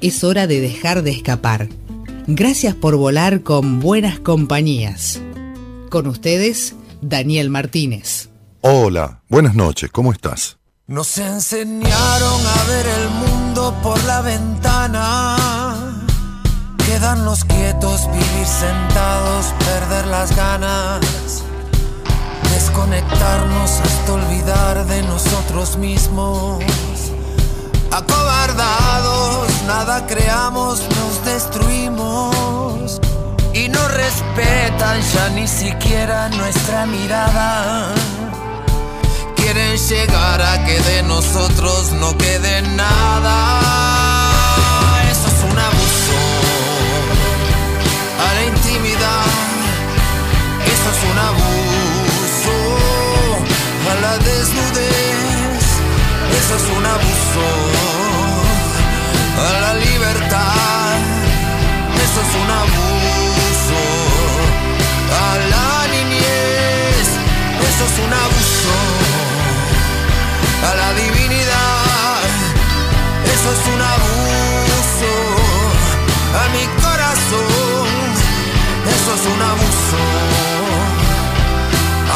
es hora de dejar de escapar. Gracias por volar con buenas compañías. Con ustedes, Daniel Martínez. Hola, buenas noches, ¿cómo estás? Nos enseñaron a ver el mundo por la ventana. Quedarnos quietos, vivir sentados, perder las ganas. Desconectarnos hasta olvidar de nosotros mismos Acobardados, nada creamos, nos destruimos. Y no respetan ya ni siquiera nuestra mirada. Quieren llegar a que de nosotros no quede nada. Eso es un abuso a la intimidad. Eso es un abuso a la desnudez. Eso es un abuso a la libertad. Eso es un abuso a la niñez. Eso es un abuso a la divinidad. Eso es un abuso a mi corazón. Eso es un abuso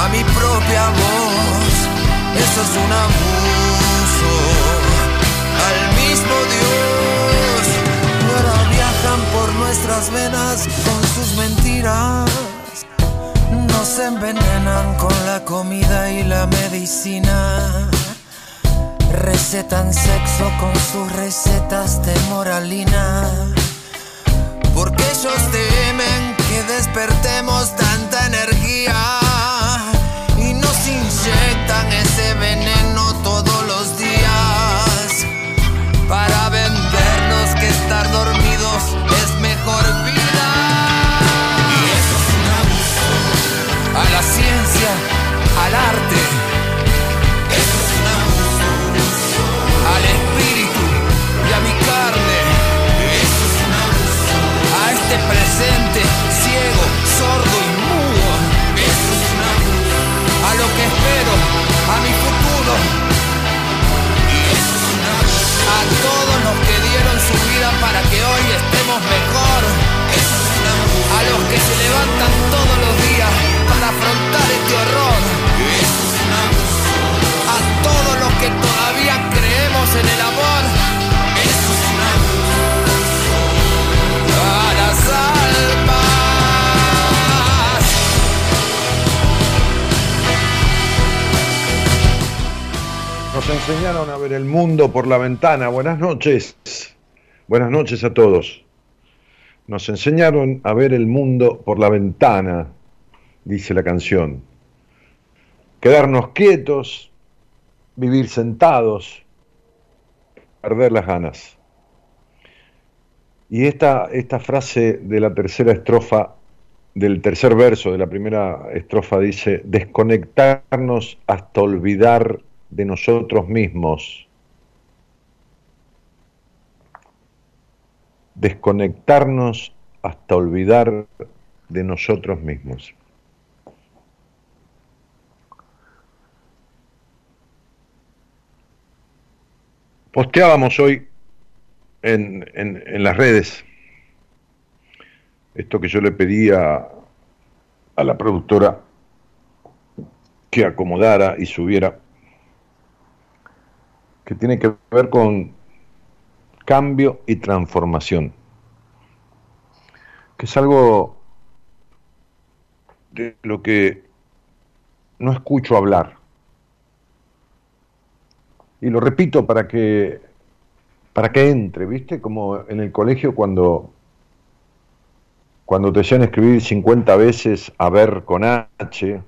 a mi propia voz. Eso es un abuso al mismo Dios. Por nuestras venas con sus mentiras. Nos envenenan con la comida y la medicina. Recetan sexo con sus recetas de moralina. Porque ellos temen que despertemos tanta energía y nos inyectan ese veneno al arte. Al espíritu y a mi carne. A este presente ciego, sordo y mudo. A lo que espero, a mi futuro a todos los que dieron su vida para que hoy estemos mejor. A los que se levantan todos los días para afrontar este horror. Nos enseñaron a ver el mundo por la ventana. Buenas noches. Buenas noches a todos. Nos enseñaron a ver el mundo por la ventana, dice la canción. Quedarnos quietos, vivir sentados, perder las ganas. Y esta, esta frase de la tercera estrofa, del tercer verso de la primera estrofa dice, desconectarnos hasta olvidar de nosotros mismos, desconectarnos hasta olvidar de nosotros mismos. Posteábamos hoy en, en, las redes esto que yo le pedía a la productora que acomodara y subiera que tiene que ver con cambio y transformación, que es algo de lo que no escucho hablar. Y lo repito para que para que entre, ¿viste? Como en el colegio cuando cuando te hacían escribir 50 veces a ver con H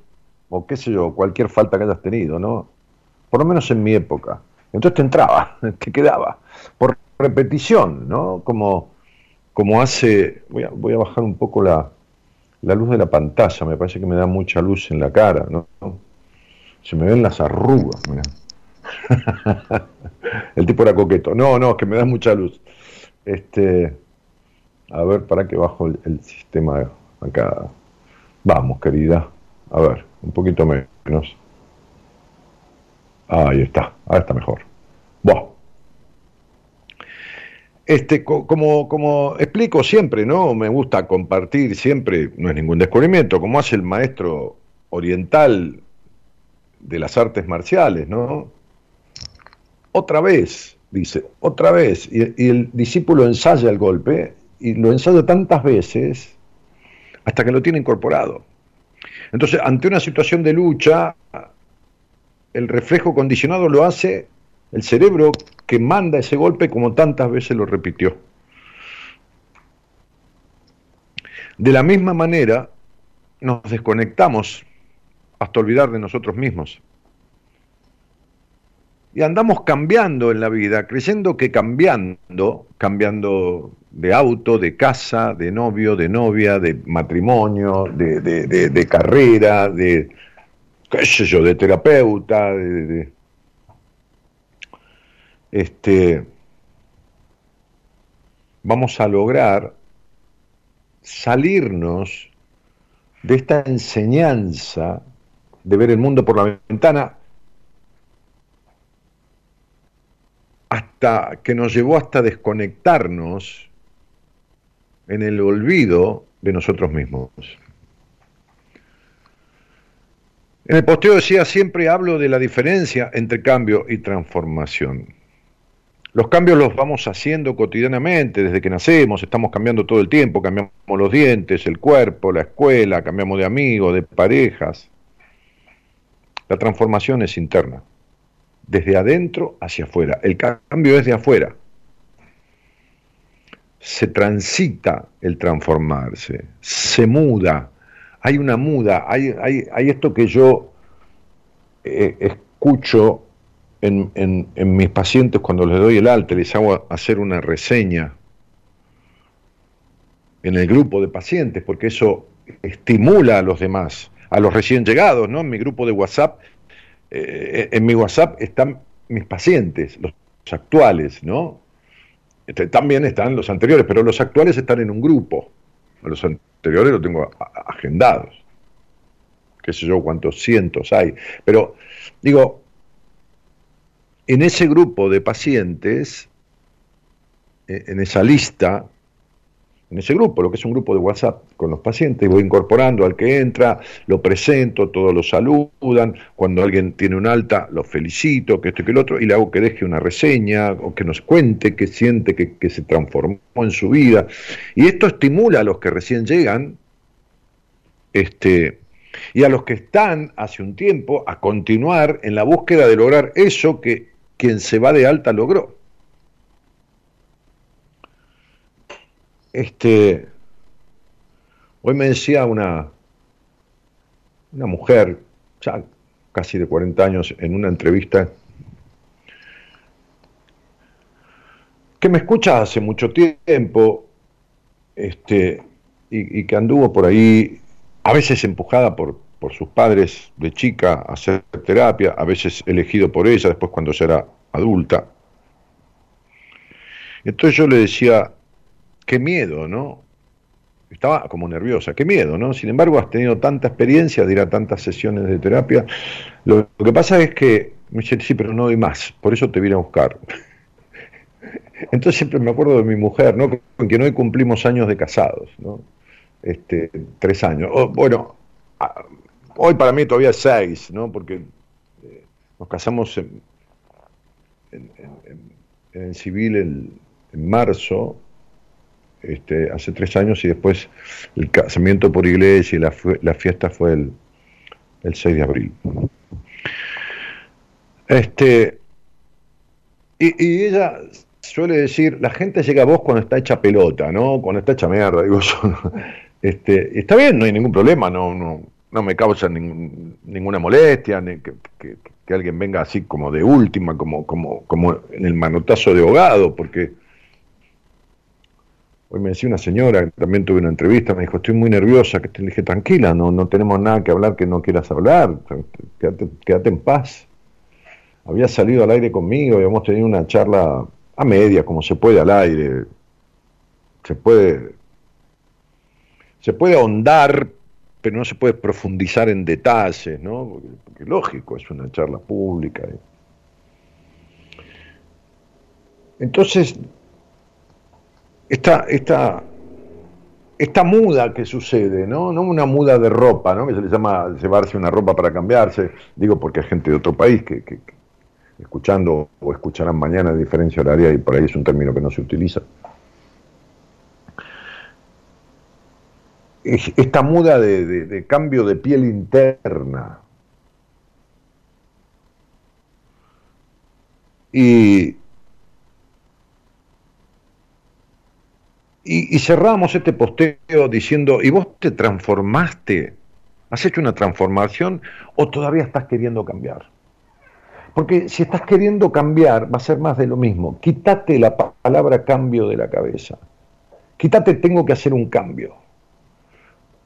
o qué sé yo, cualquier falta que hayas tenido, ¿no? Por lo menos en mi época. Entonces te entraba, te quedaba. ¿Por repetición, ¿no? Como, como hace, voy a, voy a bajar un poco la, la luz de la pantalla, me parece que me da mucha luz en la cara, ¿no? Se me ven las arrugas, mira. El tipo era coqueto. No, no, es que me da mucha luz. Este, a ver, para que bajo el, sistema acá. Vamos, querida. A ver, un poquito menos. Ahí está, ahora está mejor. Bueno. Este, como, como explico siempre, ¿no? Me gusta compartir siempre, no es ningún descubrimiento, como hace el maestro oriental de las artes marciales, ¿no? Otra vez, dice, otra vez. Y, y el discípulo ensaya el golpe y lo ensaya tantas veces hasta que lo tiene incorporado. Entonces, ante una situación de lucha, el reflejo condicionado lo hace el cerebro que manda ese golpe como tantas veces lo repitió. De la misma manera, nos desconectamos hasta olvidar de nosotros mismos. Y andamos cambiando en la vida, creyendo que cambiando, cambiando de auto, de casa, de novio, de novia, de matrimonio, de, de, carrera, de, qué sé yo, de terapeuta, de, este, vamos a lograr salirnos de esta enseñanza de ver el mundo por la ventana hasta que nos llevó hasta desconectarnos en el olvido de nosotros mismos. En el posteo decía, siempre hablo de la diferencia entre cambio y transformación. Los cambios los vamos haciendo cotidianamente, desde que nacemos, estamos cambiando todo el tiempo, cambiamos los dientes, el cuerpo, la escuela, cambiamos de amigos, de parejas. La transformación es interna, desde adentro hacia afuera. El cambio es de afuera. Se transita el transformarse, se muda, hay una muda, hay, hay, esto que yo eh, escucho en, mis pacientes cuando les doy el alta, les hago hacer una reseña en el grupo de pacientes, porque eso estimula a los demás, a los recién llegados, ¿no? En mi grupo de WhatsApp, eh, en mi WhatsApp están mis pacientes, los actuales, ¿no? Este, también están los anteriores, pero los actuales están en un grupo. Los anteriores los tengo agendados. Qué sé yo cuántos cientos hay. Pero digo, en ese grupo de pacientes, eh, en esa lista, en ese grupo, lo que es un grupo de WhatsApp con los pacientes, voy incorporando al que entra, lo presento, todos lo saludan, cuando alguien tiene un alta, lo felicito, que esto y que el otro, y le hago que deje una reseña o que nos cuente qué siente que, que se transformó en su vida. Y esto estimula a los que recién llegan, este, y a los que están hace un tiempo a continuar en la búsqueda de lograr eso que quien se va de alta logró. Este, hoy me decía una, una mujer, ya casi de 40 años, en una entrevista, que me escucha hace mucho tiempo, este, y, que anduvo por ahí, a veces empujada por, por sus padres de chica a hacer terapia, a veces elegido por ella, después cuando ya era adulta. Entonces yo le decía, qué miedo, ¿no? Estaba como nerviosa, qué miedo, ¿no? Sin embargo, has tenido tanta experiencia de ir a tantas sesiones de terapia. Lo, que pasa es que me dice, sí, pero no doy más, por eso te vine a buscar. Entonces siempre me acuerdo de mi mujer, ¿no? Con quien hoy cumplimos años de casados, ¿no? Este, tres años. bueno, Hoy para mí todavía seis, ¿no? Porque eh, nos casamos en, civil en, marzo, este, hace tres años, y después el casamiento por iglesia y la, la fiesta fue el, el 6 de abril. Este, y, ella suele decir, la gente llega a vos cuando está hecha pelota, ¿no? Cuando está hecha mierda, digo yo. Este, está bien, no hay ningún problema, no, no, no me causa ninguna molestia, ni que, alguien venga así como de última, como, como, como en el manotazo de ahogado, porque Hoy me decía una señora, también tuve una entrevista, me dijo, estoy muy nerviosa, que te dije, tranquila, no, no tenemos nada que hablar que no quieras hablar, quédate, quédate en paz. Había salido al aire conmigo, habíamos tenido una charla a media, como se puede al aire. Se puede, se puede ahondar, pero no se puede profundizar en detalles, ¿no? Porque, lógico, es una charla pública. Entonces, esta, esta, esta muda que sucede, ¿no? No una muda de ropa, ¿no? Que se le llama llevarse una ropa para cambiarse, digo porque hay gente de otro país que, escuchando o escucharán mañana de diferencia horaria y por ahí es un término que no se utiliza. Esta muda de, cambio de piel interna. Y, Y, cerramos este posteo diciendo, ¿y vos te transformaste? ¿Has hecho una transformación o todavía estás queriendo cambiar? Porque si estás queriendo cambiar, va a ser más de lo mismo. Quítate la palabra cambio de la cabeza. Quítate tengo que hacer un cambio.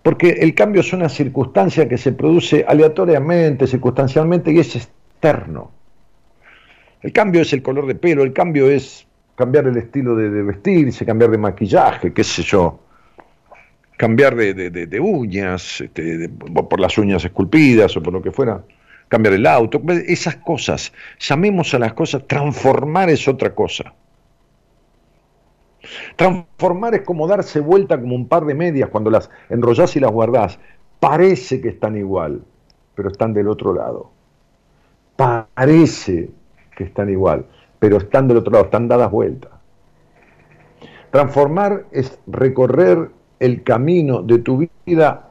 Porque el cambio es una circunstancia que se produce aleatoriamente, circunstancialmente y es externo. El cambio es el color de pelo, el cambio es cambiar el estilo de, vestirse, cambiar de maquillaje, qué sé yo, cambiar de, uñas, este, por las uñas esculpidas o por lo que fuera, cambiar el auto, esas cosas, llamemos a las cosas, transformar es otra cosa. Transformar es como darse vuelta como un par de medias cuando las enrollás y las guardás. Parece que están igual, pero están del otro lado. Parece que están igual pero están del otro lado, están dadas vueltas. Transformar es recorrer el camino de tu vida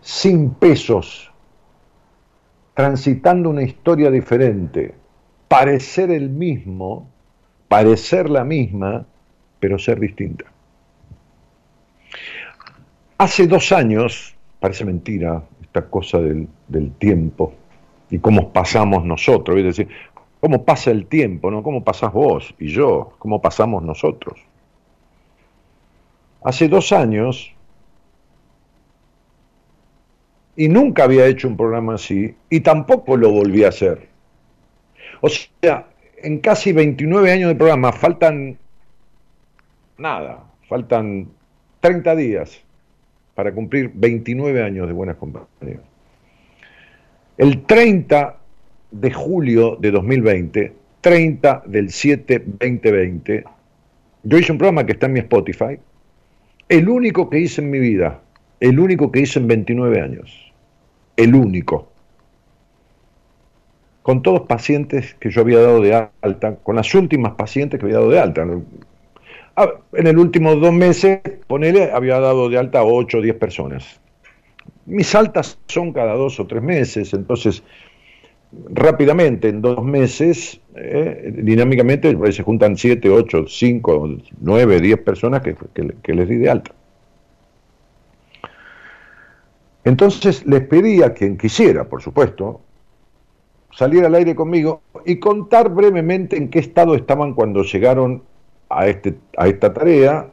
sin pesos, transitando una historia diferente, parecer el mismo, parecer la misma, pero ser distinta. Hace dos años, parece mentira esta cosa del, del tiempo y cómo pasamos nosotros, es decir, cómo pasa el tiempo, ¿no? Cómo pasás vos y yo, cómo pasamos nosotros. Hace dos años, y nunca había hecho un programa así, y tampoco lo volví a hacer. O sea, en casi 29 años de programa faltan nada, faltan 30 días para cumplir 29 años de buenas compañías. El 30 de julio de 2020, 30 del 7 2020, yo hice un programa que está en mi Spotify, el único que hice en mi vida, el único que hice en 29 años, el único, con todos pacientes que yo había dado de alta, con las últimas pacientes que había dado de alta. En el último dos meses, ponele, había dado de alta a 8 o 10 personas. Mis altas son cada dos o tres meses, entonces rápidamente, en dos meses, eh, dinámicamente se juntan 7, 8, 5, 9, 10 personas que, que, les di de alta. Entonces les pedí a quien quisiera, por supuesto, salir al aire conmigo y contar brevemente en qué estado estaban cuando llegaron a, este, a esta tarea,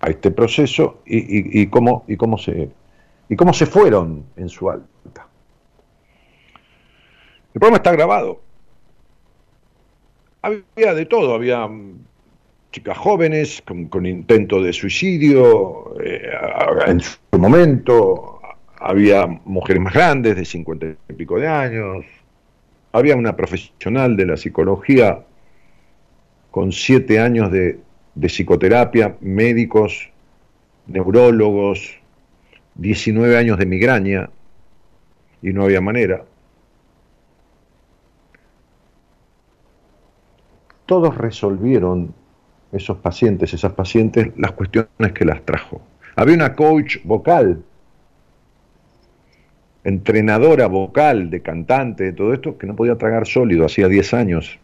a este proceso y, y, cómo, y, cómo se, y cómo se fueron en su alta. El programa está grabado. Había de todo, había mm, chicas jóvenes con, intento de suicidio eh, en su momento, había mujeres más grandes de cincuenta y pico de años, había una profesional de la psicología con siete años de, de psicoterapia, médicos, neurólogos, 19 años de migraña, y no había manera. Todos resolvieron esos pacientes, esas pacientes, las cuestiones que las trajo. Había una coach vocal, entrenadora vocal, de cantante, de todo esto, que no podía tragar sólido, hacía 10 años,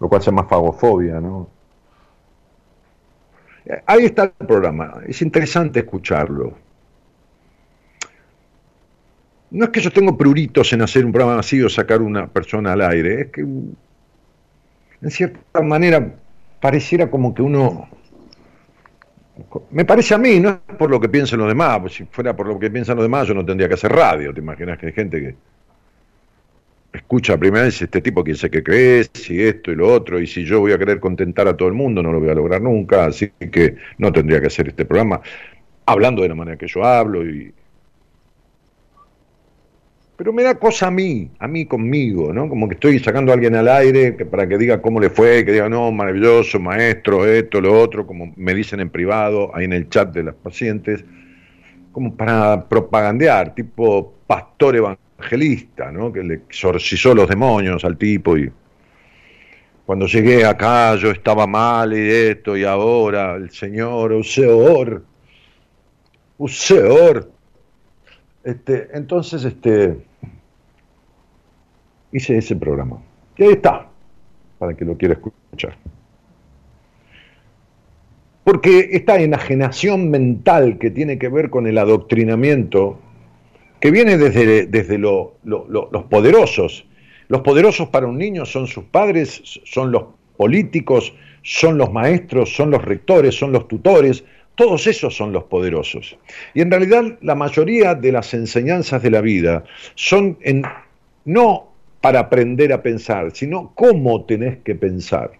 lo cual se llama fagofobia, ¿no? Ahí está el programa, es interesante escucharlo. No es que yo tengo pruritos en hacer un programa así o sacar una persona al aire, es que en cierta manera pareciera como que uno me parece a mí, no es por lo que piensen los demás, pues si fuera por lo que piensan los demás yo no tendría que hacer radio, te imaginas que hay gente que escucha primera vez este tipo quién sé qué crees, y esto y lo otro, y si yo voy a querer contentar a todo el mundo no lo voy a lograr nunca, así que no tendría que hacer este programa hablando de la manera que yo hablo y pero me da cosa a mí, a mí conmigo, ¿no? Como que estoy sacando a alguien al aire para que diga cómo le fue, que diga, no, maravilloso, maestro, esto, lo otro, como me dicen en privado, ahí en el chat de las pacientes, como para propagandear, tipo pastor evangelista, ¿no? Que le exorcizó los demonios al tipo y cuando llegué acá yo estaba mal y esto y ahora el Señor, Useor, Useor, este, entonces, este, hice ese programa. Y ahí está, para que lo quiera escuchar. Porque esta enajenación mental que tiene que ver con el adoctrinamiento, que viene desde, desde los poderosos, los poderosos para un niño son sus padres, son los políticos, son los maestros, son los rectores, son los tutores, todos esos son los poderosos. Y en realidad la mayoría de las enseñanzas de la vida son no para aprender a pensar, sino cómo tenés que pensar.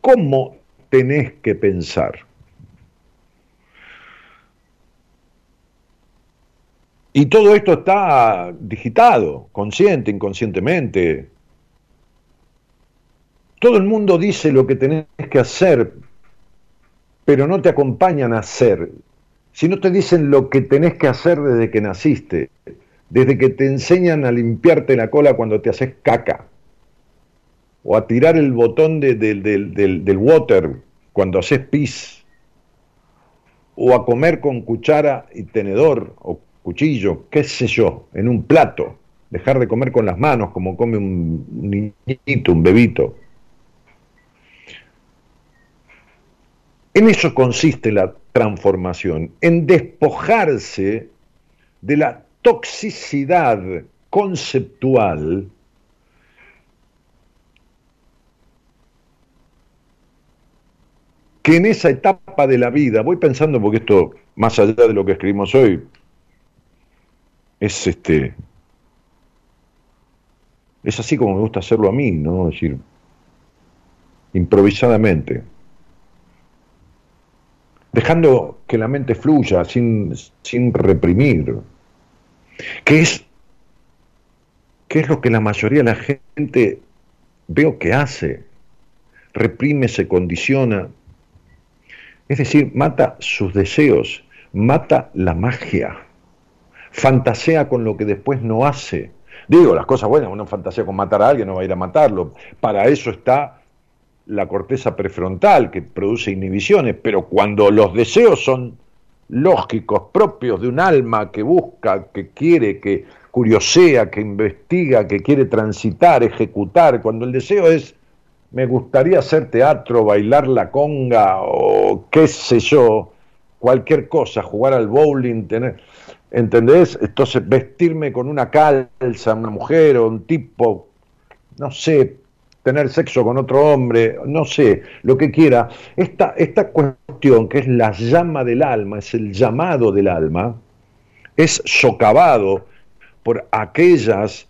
¿Cómo tenés que pensar? Y todo esto está digitado, consciente, inconscientemente. Todo el mundo dice lo que tenés que hacer, pero no te acompañan a hacer, sino te dicen lo que tenés que hacer desde que naciste, desde que te enseñan a limpiarte la cola cuando te haces caca, o a tirar el botón del, water cuando haces pis, o a comer con cuchara y tenedor o cuchillo, qué sé yo, en un plato, dejar de comer con las manos como come un niñito, un bebito. En eso consiste la transformación, en despojarse de la toxicidad conceptual que en esa etapa de la vida, voy pensando porque esto, más allá de lo que escribimos hoy, es este es así como me gusta hacerlo a mí, ¿no? Es decir, improvisadamente dejando que la mente fluya sin, sin reprimir, que es, que es lo que la mayoría de la gente veo que hace, reprime, se condiciona, es decir, mata sus deseos, mata la magia, fantasea con lo que después no hace. Digo, las cosas buenas, uno fantasea con matar a alguien, no va a ir a matarlo. Para eso está la corteza prefrontal que produce inhibiciones, pero cuando los deseos son lógicos, propios de un alma que busca, que quiere, que curiosea, que investiga, que quiere transitar, ejecutar, cuando el deseo es me gustaría hacer teatro, bailar la conga o qué sé yo, cualquier cosa, jugar al bowling, tener, ¿entendés? Entonces vestirme con una calza, una mujer o un tipo, no sé, tener sexo con otro hombre, no sé, lo que quiera, esta, esta cuestión que es la llama del alma, es el llamado del alma, es socavado por aquellas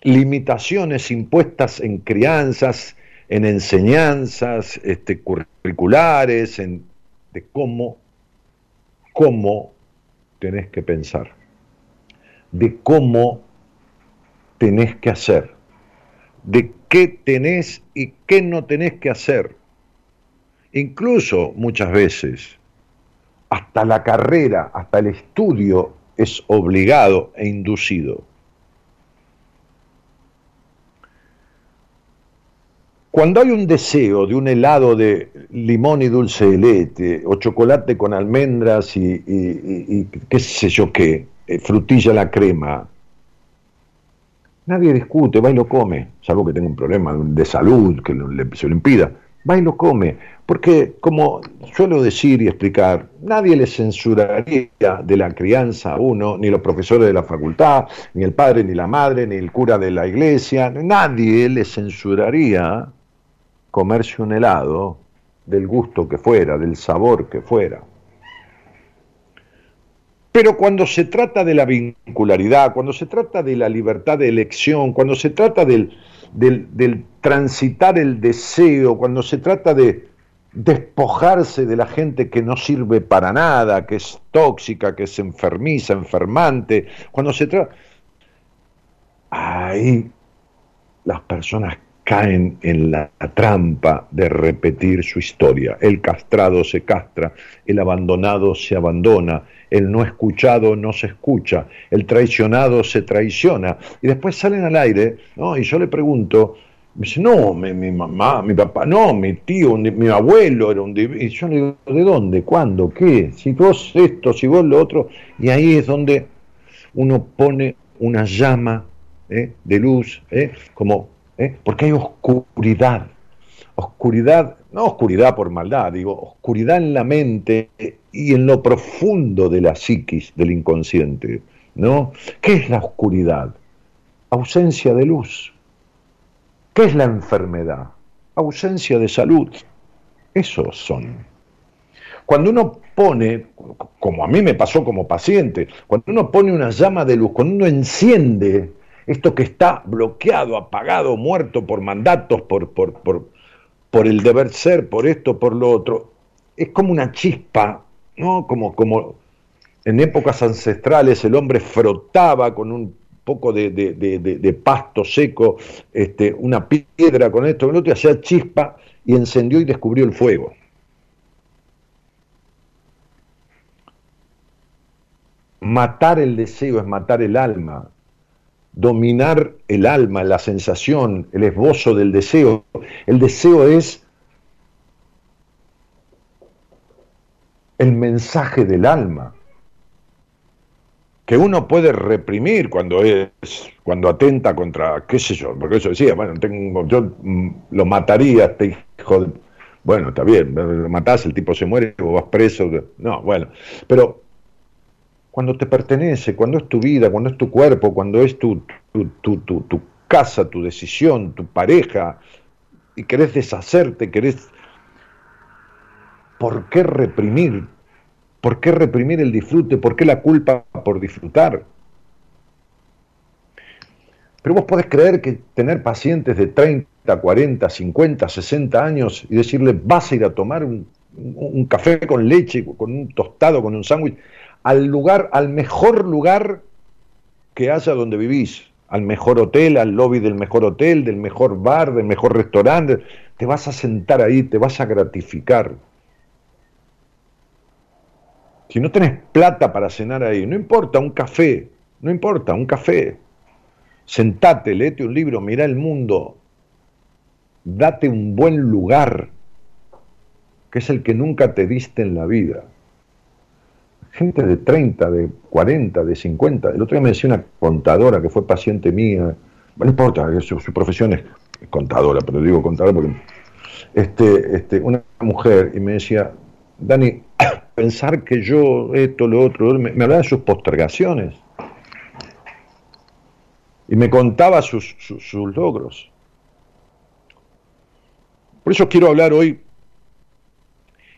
limitaciones impuestas en crianzas, en enseñanzas este, curriculares, en, de cómo, cómo tenés que pensar, de cómo tenés que hacer de qué tenés y qué no tenés que hacer. Incluso muchas veces, hasta la carrera, hasta el estudio es obligado e inducido. Cuando hay un deseo de un helado de limón y dulce de leche, o chocolate con almendras y, qué sé yo qué, eh, frutilla la crema, Nadie discute, va y lo come, salvo que tenga un problema de salud que se lo impida. Va y lo come, porque como suelo decir y explicar, nadie le censuraría de la crianza a uno, ni los profesores de la facultad, ni el padre, ni la madre, ni el cura de la iglesia, nadie le censuraría comerse un helado del gusto que fuera, del sabor que fuera. Pero cuando se trata de la vincularidad, cuando se trata de la libertad de elección, cuando se trata del, del, transitar el deseo, cuando se trata de despojarse de la gente que no sirve para nada, que es tóxica, que es enfermiza, enfermante, cuando se trata... Ahí las personas caen en la trampa de repetir su historia. El castrado se castra, el abandonado se abandona, el no escuchado no se escucha, el traicionado se traiciona. Y después salen al aire, ¿no? Y yo le pregunto, me dice, no, mi, mamá, mi papá, no, mi tío, mi abuelo era un... Y yo le digo, ¿de dónde? ¿Cuándo? ¿Qué? Si vos esto, si vos lo otro. Y ahí es donde uno pone una llama ¿eh? de luz, ¿eh? como, ¿eh? porque hay oscuridad. Oscuridad, no oscuridad por maldad, digo, oscuridad en la mente y en lo profundo de la psiquis, del inconsciente. ¿no? ¿Qué es la oscuridad? Ausencia de luz. ¿Qué es la enfermedad? Ausencia de salud. Esos son. Cuando uno pone, como a mí me pasó como paciente, cuando uno pone una llama de luz, cuando uno enciende esto que está bloqueado, apagado, muerto por mandatos, por, por, por, por el deber ser, por esto, por lo otro, es como una chispa ¿no? Como, como en épocas ancestrales el hombre frotaba con un poco de, pasto seco, este, una piedra con esto, con lo otro, hacía chispa y encendió y descubrió el fuego. Matar el deseo es matar el alma. Dominar el alma, la sensación, el esbozo del deseo. El deseo es el mensaje del alma, que uno puede reprimir cuando es, cuando atenta contra, qué sé yo, porque eso decía, bueno, yo mm, lo mataría este hijo de, bueno, está bien, lo matás, el tipo se muere, o vas preso, no, bueno, pero cuando te pertenece, cuando es tu vida, cuando es tu cuerpo, cuando es tu, tu, tu, tu casa, tu decisión, tu pareja, y querés deshacerte, querés ¿por qué reprimir? ¿Por qué reprimir el disfrute? ¿Por qué la culpa por disfrutar? Pero vos podés creer que tener pacientes de 30, 40, 50, 60 años y decirle vas a ir a tomar un, café con leche, con un tostado, con un sándwich, al lugar, al mejor lugar que haya donde vivís, al mejor hotel, al lobby del mejor hotel, del mejor bar, del mejor restaurante, te vas a sentar ahí, te vas a gratificar. Si no tenés plata para cenar ahí, no importa, un café, no importa, un café. Sentate, léete un libro, mira el mundo, date un buen lugar, que es el que nunca te diste en la vida. Gente de 30, de 40, de 50. El otro día me decía una contadora que fue paciente mía, no importa, su, profesión es contadora, pero digo contadora porque este, este, una mujer y me decía, Dani, pensar que yo esto, lo otro, me, hablaba de sus postergaciones y me contaba sus, logros. Por eso quiero hablar hoy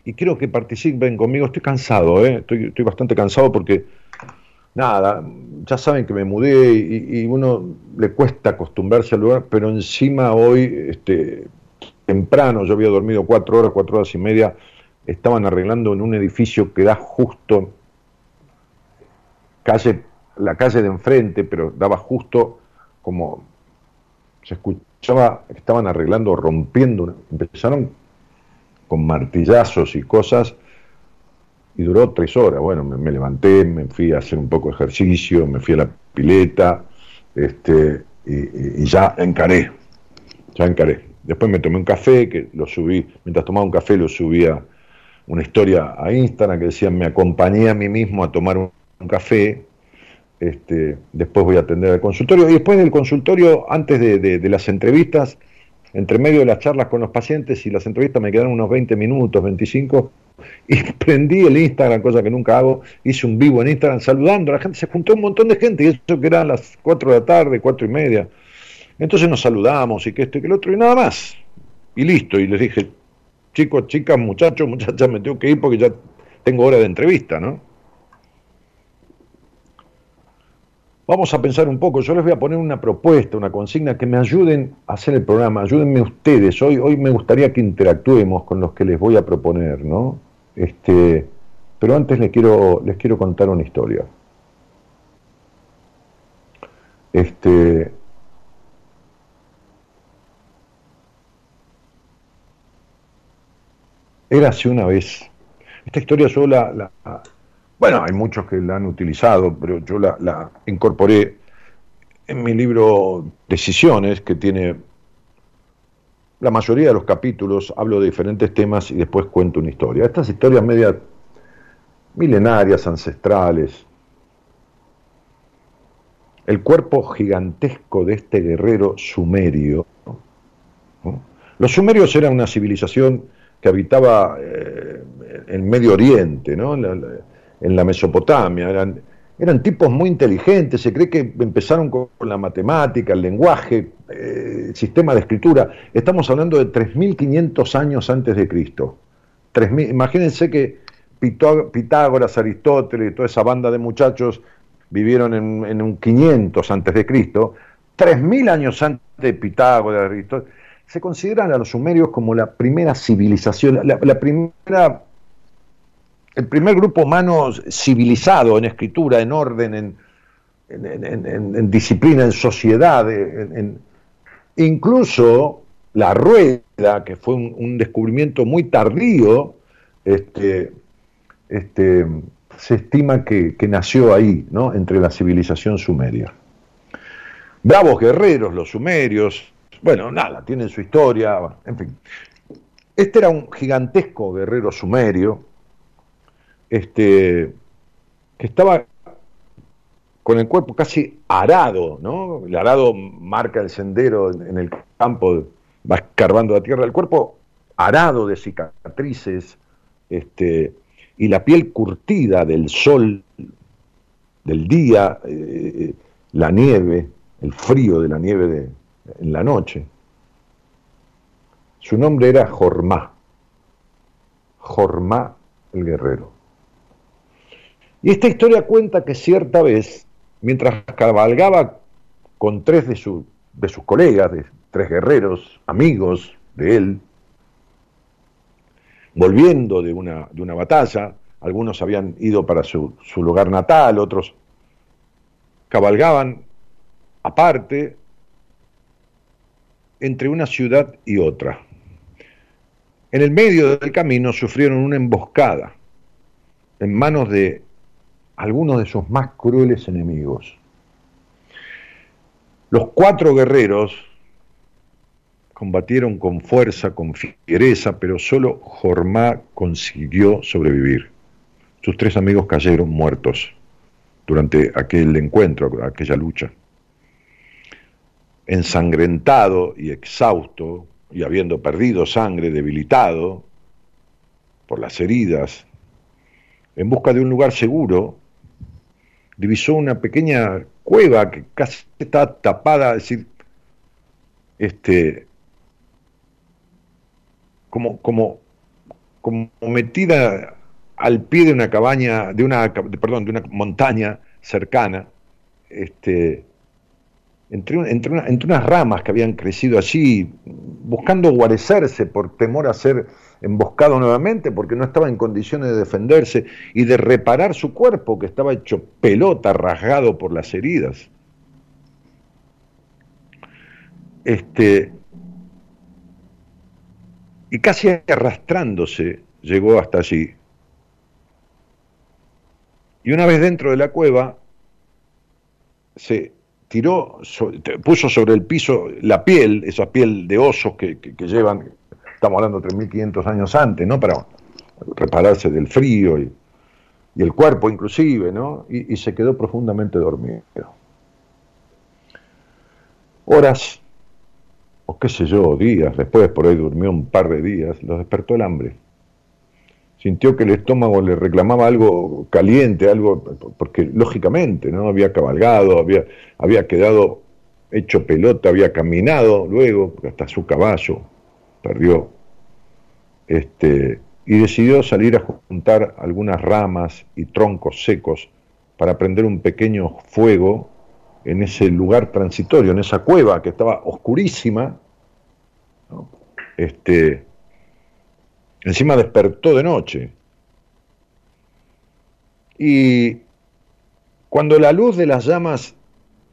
y quiero que participen conmigo. Estoy cansado, ¿eh? estoy, bastante cansado porque, nada, ya saben que me mudé y, y, uno le cuesta acostumbrarse al lugar, pero encima hoy, este, temprano, yo había dormido cuatro horas, cuatro horas y media, estaban arreglando en un edificio que da justo calle, la calle de enfrente, pero daba justo como se escuchaba, estaban arreglando, rompiendo, empezaron con martillazos y cosas y duró tres horas. Bueno, me, levanté, me fui a hacer un poco de ejercicio, me fui a la pileta, este, y, ya encaré, ya encaré. Después me tomé un café, que lo subí, mientras tomaba un café lo subía una historia a Instagram que decía, me acompañé a mí mismo a tomar un, café, este, después voy a atender al consultorio, y después del consultorio, antes de, las entrevistas, entre medio de las charlas con los pacientes y las entrevistas me quedaron unos 20 minutos, 25, y prendí el Instagram, cosa que nunca hago, hice un vivo en Instagram saludando a la gente, se juntó un montón de gente, y eso que eran las 4 de la tarde, 4 y media. Entonces nos saludamos y que esto y que el otro, y nada más. y listo. Y les dije, chicos, chicas, muchachos, muchachas, me tengo que ir porque ya tengo hora de entrevista, ¿no? Vamos a pensar un poco, yo les voy a poner una propuesta, una consigna que me ayuden a hacer el programa, ayúdenme ustedes. Hoy, hoy me gustaría que interactuemos con los que les voy a proponer, ¿no? Este, pero antes les quiero, les quiero contar una historia. Este, era hace una vez. Esta historia yo la, bueno, hay muchos que la han utilizado, pero yo la, incorporé en mi libro Decisiones, que tiene la mayoría de los capítulos, hablo de diferentes temas y después cuento una historia. Estas historias medias milenarias, ancestrales, el cuerpo gigantesco de este guerrero sumerio. Los sumerios eran una civilización que habitaba eh, en Medio Oriente, ¿no? En, la, Mesopotamia. Eran, eran tipos muy inteligentes, se cree que empezaron con, la matemática, el lenguaje, eh, el sistema de escritura. Estamos hablando de 3.500 años antes de Cristo. imagínense que Pitágoras, Aristóteles, toda esa banda de muchachos vivieron en, un 500 antes de Cristo, 3000 años antes de Pitágoras, se consideran a los sumerios como la primera civilización, la, primera, el primer grupo humano civilizado en escritura, en orden, en, disciplina, en sociedad, incluso la rueda, que fue un, descubrimiento muy tardío, este, este, se estima que, nació ahí, ¿no? entre la civilización sumeria. Bravos guerreros, los sumerios, bueno, nada, tienen su historia, en fin. Este era un gigantesco guerrero sumerio, este, que estaba con el cuerpo casi arado, ¿no? El arado marca el sendero en el campo, va escarbando la tierra, el cuerpo arado de cicatrices, este, y la piel curtida del sol, del día, eh, la nieve, el frío de la nieve de, en la noche. Su nombre era Jormá, Jormá el guerrero. Y esta historia cuenta que cierta vez, mientras cabalgaba con tres de, de sus colegas, tres guerreros, amigos de él, volviendo de una, de una batalla, algunos habían ido para su, su lugar natal, otros cabalgaban aparte entre una ciudad y otra. En el medio del camino sufrieron una emboscada en manos de algunos de sus más crueles enemigos. Los cuatro guerreros combatieron con fuerza, con fiereza, pero solo Jormá consiguió sobrevivir. Sus tres amigos cayeron muertos durante aquel encuentro, aquella lucha. Ensangrentado y exhausto, y habiendo perdido sangre, debilitado por las heridas, en busca de un lugar seguro, divisó una pequeña cueva que casi estaba tapada, es decir, este, como, como, como metida al pie de una cabaña, de una, perdón, de una montaña cercana, este, entre, unas ramas que habían crecido allí, buscando guarecerse por temor a ser emboscado nuevamente, porque no estaba en condiciones de defenderse y de reparar su cuerpo, que estaba hecho pelota, rasgado por las heridas. Este, y casi arrastrándose llegó hasta allí. Y una vez dentro de la cueva, se tiró, puso sobre el piso la piel, esa piel de osos que, llevan, estamos hablando de 3.500 años antes, ¿no? Para repararse del frío y, el cuerpo inclusive, ¿no? Y, y se quedó profundamente dormido. Horas o qué sé yo, días, después por ahí durmió un par de días, lo despertó el hambre. Sintió que el estómago le reclamaba algo caliente, algo, porque lógicamente, ¿no? Había cabalgado, había, había quedado hecho pelota, había caminado luego hasta su caballo, perdió, este, y decidió salir a juntar algunas ramas y troncos secos para prender un pequeño fuego en ese lugar transitorio, en esa cueva que estaba oscurísima. Este, encima despertó de noche. Y cuando la luz de las llamas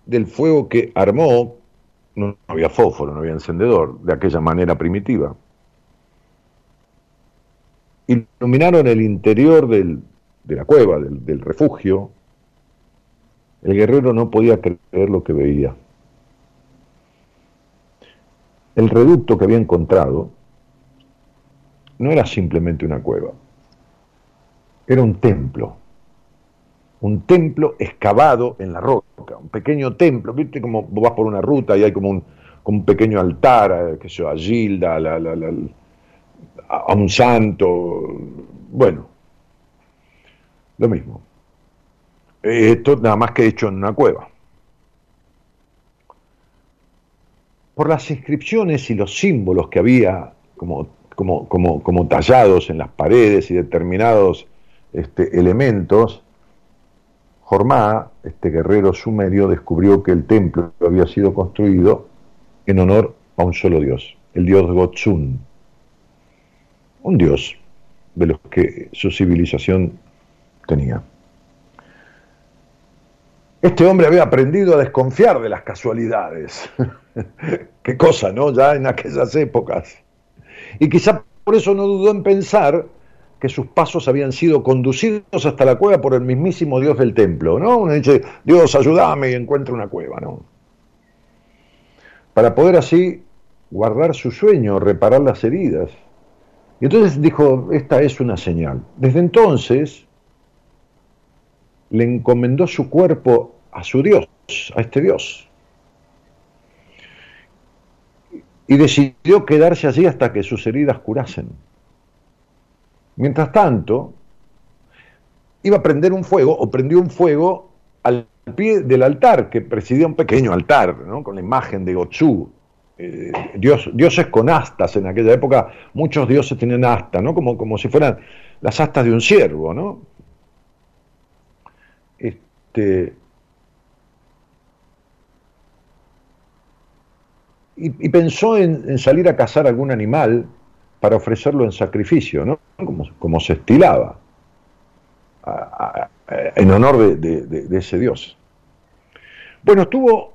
del fuego que armó, no había fósforo, no había encendedor, de aquella manera primitiva, iluminaron el interior de la cueva, del, del refugio, el guerrero no podía creer lo que veía. El reducto que había encontrado no era simplemente una cueva, era un templo, un templo excavado en la roca, un pequeño templo, viste como vas por una ruta y hay como un, pequeño altar, que sea, a Gilda, a un santo, bueno, lo mismo. Esto nada más que hecho en una cueva. Por las inscripciones y los símbolos que había como, como, como, como tallados en las paredes y determinados este, elementos, Jormá, este guerrero sumerio, descubrió que el templo había sido construido en honor a un solo dios, el dios Gotsun, un dios de los que su civilización tenía. Este hombre había aprendido a desconfiar de las casualidades. Qué cosa, ¿no? Ya en aquellas épocas. Y quizá por eso no dudó en pensar que sus pasos habían sido conducidos hasta la cueva por el mismísimo Dios del templo, ¿no? Uno dice, Dios, ayúdame y encuentra una cueva, ¿no? Para poder así guardar su sueño, reparar las heridas. Y entonces dijo, esta es una señal. Desde entonces, le encomendó su cuerpo a su Dios, a este Dios. Y decidió quedarse allí hasta que sus heridas curasen. Mientras tanto, iba a prender un fuego, o prendió un fuego al pie del altar, que presidía un pequeño altar, con la imagen de Gotsu, eh, Dios, dioses con astas en aquella época, muchos dioses tienen astas, ¿no? como, como si fueran las astas de un ciervo, ¿no? Este, y, pensó en, salir a cazar algún animal para ofrecerlo en sacrificio, ¿no? como, se estilaba, en honor de, ese dios. Bueno, estuvo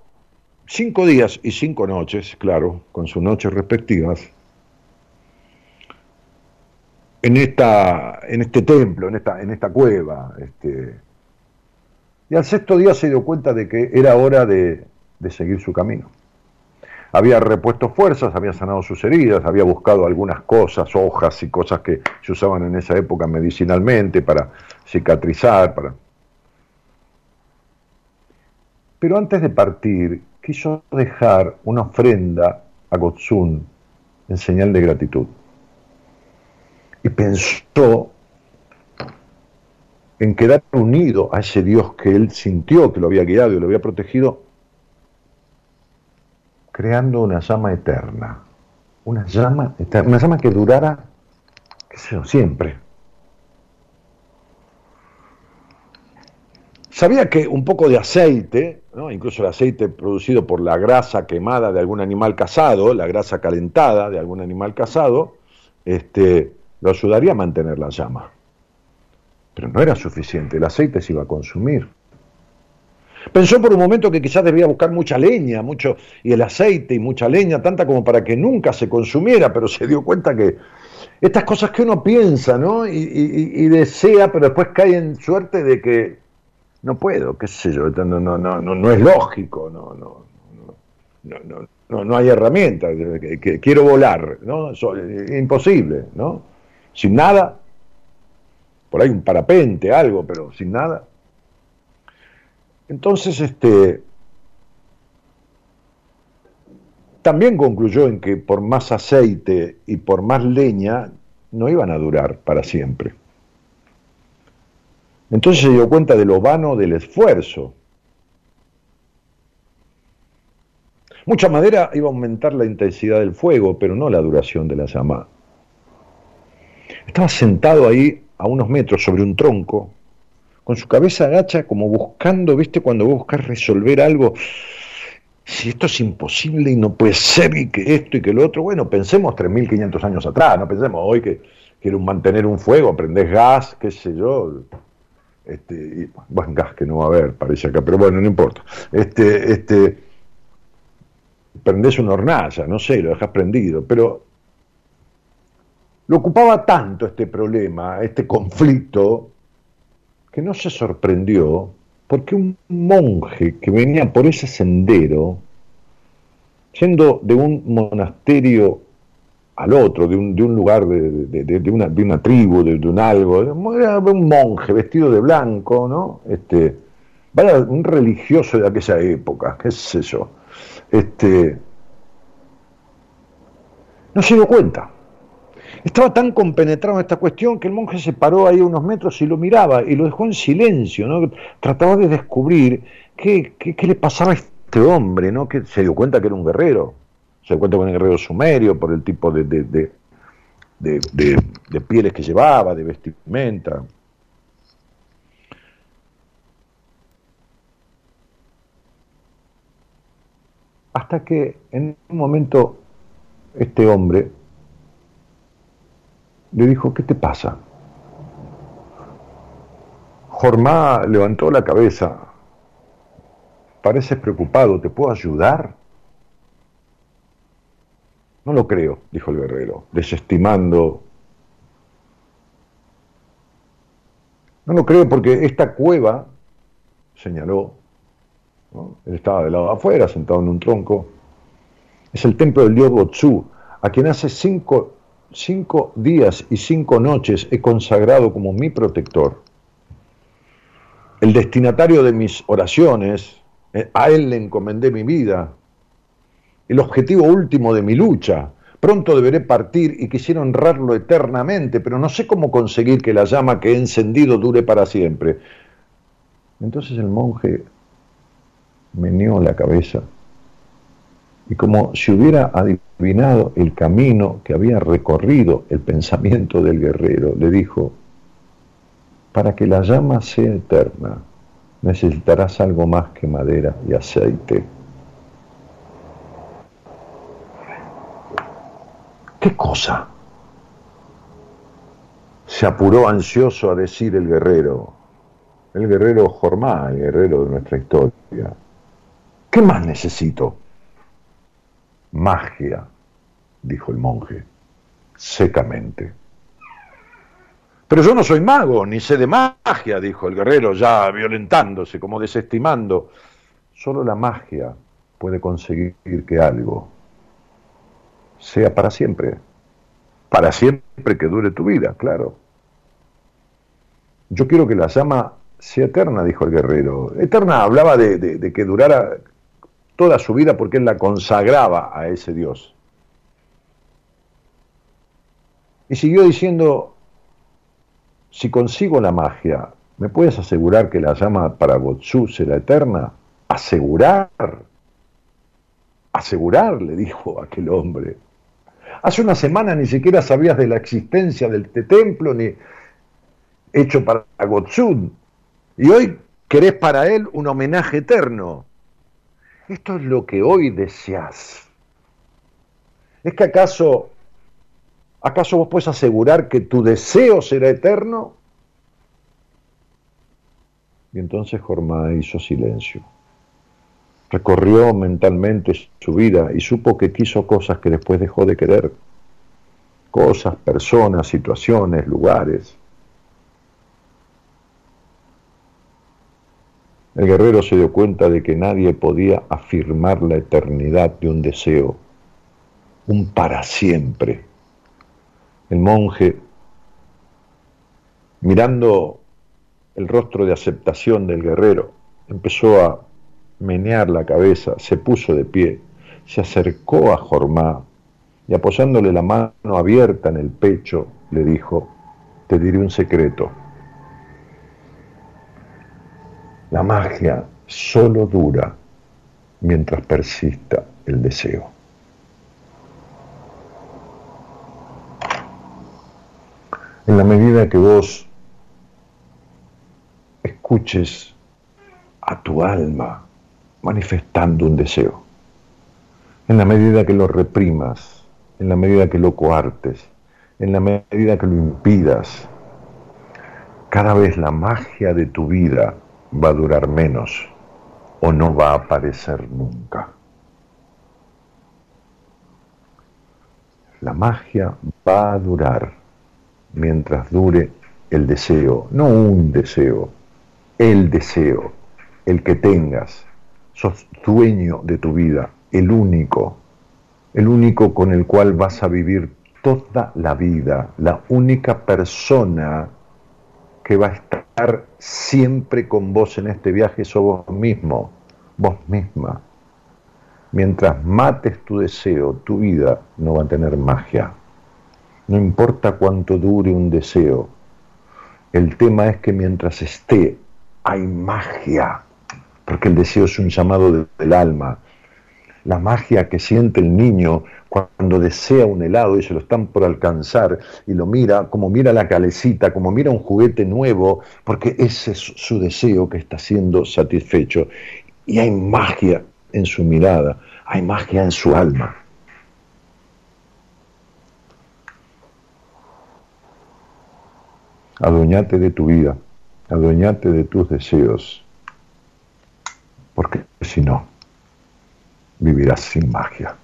cinco días y cinco noches, claro, con sus noches respectivas, en, esta, en este templo, en esta, en esta cueva, este, y al sexto día se dio cuenta de que era hora de, seguir su camino. Había repuesto fuerzas, había sanado sus heridas, había buscado algunas cosas, hojas y cosas que se usaban en esa época medicinalmente para cicatrizar, para... Pero antes de partir, quiso dejar una ofrenda a Gotsun en señal de gratitud. Y pensó en quedar unido a ese Dios que él sintió que lo había guiado y lo había protegido, creando una llama eterna, una llama eterna, una llama que durara, qué sé yo, siempre. Sabía que un poco de aceite, incluso el aceite producido por la grasa quemada de algún animal cazado, la grasa calentada de algún animal cazado, este, lo ayudaría a mantener la llama. Pero no era suficiente, el aceite se iba a consumir. Pensó por un momento que quizás debía buscar mucha leña, mucho, y el aceite y mucha leña, tanta como para que nunca se consumiera, pero se dio cuenta que estas cosas que uno piensa, ¿no? Y, desea, pero después cae en suerte de que no puedo, qué sé yo, no, no, no, no, es lógico, no, no, no, no, no, hay herramientas, que, quiero volar, ¿no? imposible, ¿no? Sin nada, por ahí un parapente, algo, pero sin nada. Entonces, este, también concluyó en que por más aceite y por más leña no iban a durar para siempre. Entonces se dio cuenta de lo vano del esfuerzo. Mucha madera iba a aumentar la intensidad del fuego, pero no la duración de la llama. Estaba sentado ahí a unos metros sobre un tronco, con su cabeza agacha como buscando, viste, cuando vos buscas resolver algo, si esto es imposible y no puede ser y que esto y que lo otro, bueno, pensemos 3.500 años atrás, no pensemos hoy que quiero mantener un fuego, prendés gas, qué sé yo, este, bueno, gas que no va a haber, parece acá, pero bueno, no importa. Este, este, prendés una hornalla, no sé, lo dejas prendido, pero lo ocupaba tanto este problema, este conflicto, que no se sorprendió porque un monje que venía por ese sendero, yendo de un monasterio al otro, de un, lugar, de, una, tribu, de, un algo, era un monje vestido de blanco, ¿no? Este, un religioso de aquella época, qué sé yo. Este, no se dio cuenta. Estaba tan compenetrado en esta cuestión que el monje se paró ahí unos metros y lo miraba y lo dejó en silencio, ¿no? Trataba de descubrir qué, qué, le pasaba a este hombre, ¿no? Que se dio cuenta que era un guerrero, se dio cuenta que era un guerrero sumerio por el tipo de, de, de pieles que llevaba, de vestimenta. Hasta que en un momento este hombre le dijo, ¿qué te pasa? Jormá levantó la cabeza. Pareces preocupado, ¿te puedo ayudar? No lo creo, dijo el guerrero, desestimando. No lo creo porque esta cueva, señaló, él estaba del lado de afuera, sentado en un tronco, es el templo del dios Botsu, a quien hace cinco cinco días y cinco noches he consagrado como mi protector. El destinatario de mis oraciones, eh, a él le encomendé mi vida. El objetivo último de mi lucha. Pronto deberé partir y quisiera honrarlo eternamente, pero no sé cómo conseguir que la llama que he encendido dure para siempre. Entonces el monje meneó la cabeza y como si hubiera adivinado el camino que había recorrido el pensamiento del guerrero, le dijo, para que la llama sea eterna, necesitarás algo más que madera y aceite. ¿Qué cosa? Se apuró ansioso a decir el guerrero, el guerrero Jormá, el guerrero de nuestra historia. ¿Qué más necesito? Magia, dijo el monje, secamente. Pero yo no soy mago, ni sé de magia, dijo el guerrero, ya violentándose, como desestimando. Solo la magia puede conseguir que algo sea para siempre. Para siempre que dure tu vida, claro. Yo quiero que la llama sea eterna, dijo el guerrero. Eterna hablaba de, de que durara toda su vida porque él la consagraba a ese Dios. Y siguió diciendo, si consigo la magia, ¿me puedes asegurar que la llama para Botsu será eterna? Asegurar. Asegurar, le dijo aquel hombre. Hace una semana ni siquiera sabías de la existencia del templo ni hecho para Gotsun. Y hoy querés para él un homenaje eterno. Esto es lo que hoy deseas. ¿Es que acaso, acaso vos puedes asegurar que tu deseo será eterno? Y entonces Jormá hizo silencio. Recorrió mentalmente su vida y supo que quiso cosas que después dejó de querer. Cosas, personas, situaciones, lugares. El guerrero se dio cuenta de que nadie podía afirmar la eternidad de un deseo, un para siempre. El monje, mirando el rostro de aceptación del guerrero, empezó a menear la cabeza, se puso de pie, se acercó a Jormá y apoyándole la mano abierta en el pecho, le dijo, te diré un secreto. La magia solo dura mientras persista el deseo. En la medida que vos escuches a tu alma manifestando un deseo, en la medida que lo reprimas, en la medida que lo coartes, en la medida que lo impidas, cada vez la magia de tu vida va a durar menos o no va a aparecer nunca. La magia va a durar mientras dure el deseo, no un deseo, el deseo, el que tengas. Sos dueño de tu vida, el único, el único con el cual vas a vivir toda la vida, la única persona que va a estar siempre con vos en este viaje sos vos mismo, vos misma. Mientras mates tu deseo, tu vida no va a tener magia. No importa cuánto dure un deseo. El tema es que mientras esté, hay magia, porque el deseo es un llamado del alma. La magia que siente el niño cuando desea un helado y se lo están por alcanzar y lo mira, como mira la calecita, como mira un juguete nuevo, porque ese es su deseo que está siendo satisfecho. Y hay magia en su mirada, hay magia en su alma. Adueñate de tu vida, adueñate de tus deseos, porque si no, vivirás sin magia.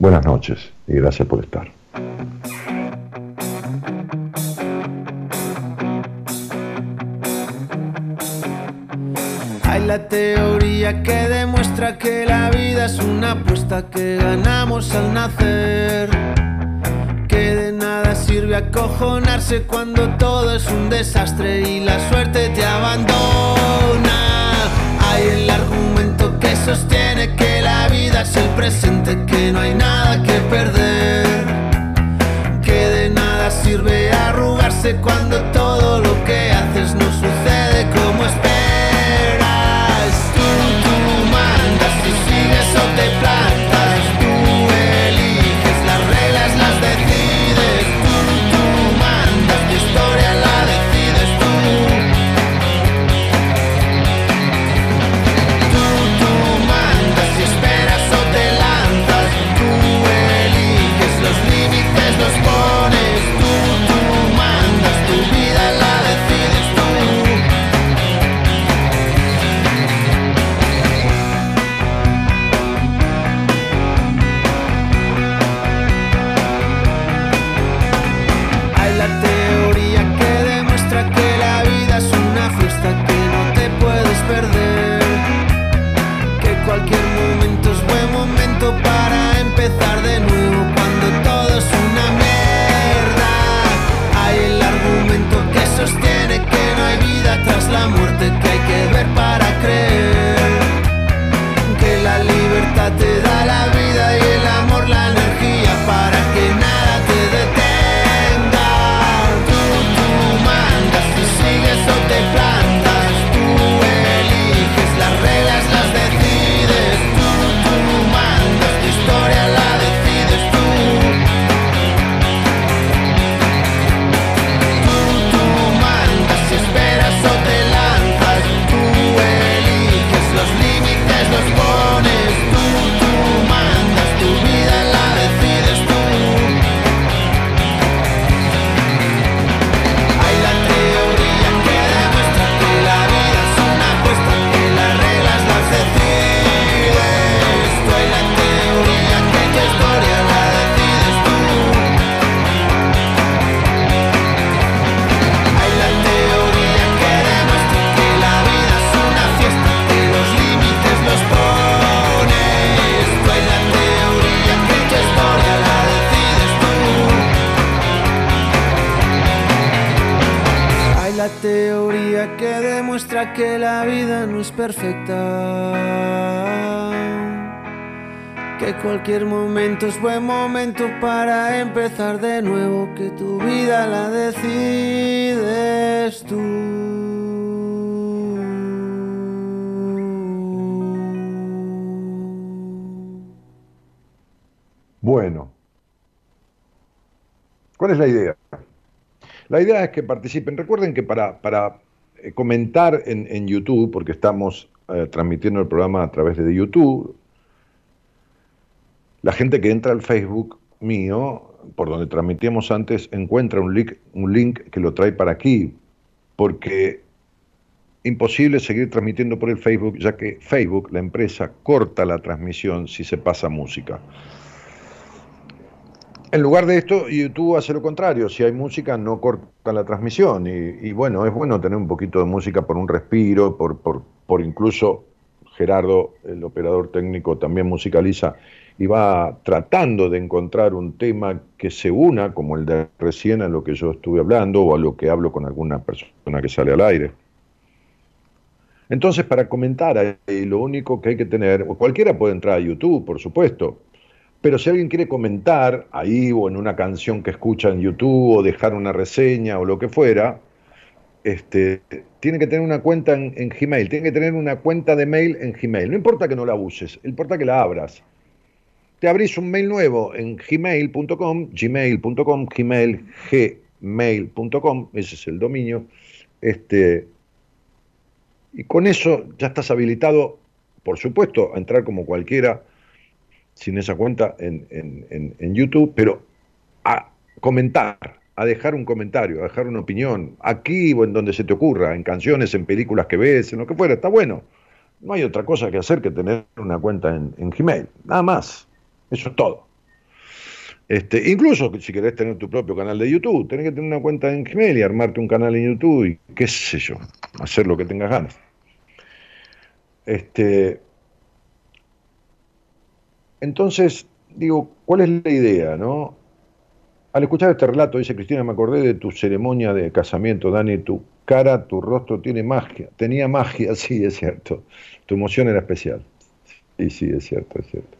Buenas noches y gracias por estar. Hay la teoría que demuestra que la vida es una apuesta que ganamos al nacer sirve acojonarse cuando todo es un desastre y la suerte te abandona. Hay que sostiene que la vida es el presente, que no hay nada que perder. Que de nada sirve arrugarse cuando todo lo que haces no sucede como esperas. Demuestra que la vida no es perfecta. Que cualquier momento es buen momento para empezar de nuevo. Que tu vida la decides tú. Bueno, ¿cuál es la idea? La idea es que participen. Recuerden que para, comentar en, YouTube, porque estamos eh, transmitiendo el programa a través de YouTube, la gente que entra al Facebook mío, por donde transmitíamos antes, encuentra un link, un link que lo trae para aquí, porque imposible seguir transmitiendo por el Facebook, ya que Facebook, la empresa, corta la transmisión si se pasa música. En lugar de esto, YouTube hace lo contrario. Si hay música, no corta la transmisión. Y, bueno, es bueno tener un poquito de música por un respiro, por, por, por incluso Gerardo, el operador técnico, también musicaliza y va tratando de encontrar un tema que se una, como el de recién, a lo que yo estuve hablando o a lo que hablo con alguna persona que sale al aire. Entonces, para comentar, lo único que hay que tener, cualquiera puede entrar a YouTube, por supuesto, pero si alguien quiere comentar ahí o en una canción que escucha en YouTube o dejar una reseña o lo que fuera, este, tiene que tener una cuenta en, en, Gmail, tiene que tener una cuenta de mail en Gmail. No importa que no la uses, importa que la abras. Te abrís un mail nuevo en gmail.com, gmail.com, gmail, gmail.com, ese es el dominio. Este, y con eso ya estás habilitado, por supuesto, a entrar como cualquiera sin esa cuenta en, en, YouTube, pero a comentar, a dejar un comentario, a dejar una opinión, aquí o en donde se te ocurra, en canciones, en películas que ves, en lo que fuera, está bueno. No hay otra cosa que hacer que tener una cuenta en, Gmail, nada más. Eso es todo. Este, incluso si querés tener tu propio canal de YouTube, tenés que tener una cuenta en Gmail y armarte un canal en YouTube y qué sé yo, hacer lo que tengas ganas. Este, entonces, digo, ¿cuál es la idea, no? Al escuchar este relato, dice Cristina, me acordé de tu ceremonia de casamiento, Dani, tu cara, tu rostro tiene magia, tenía magia, sí, es cierto. Tu emoción era especial. Sí, sí, es cierto, es cierto.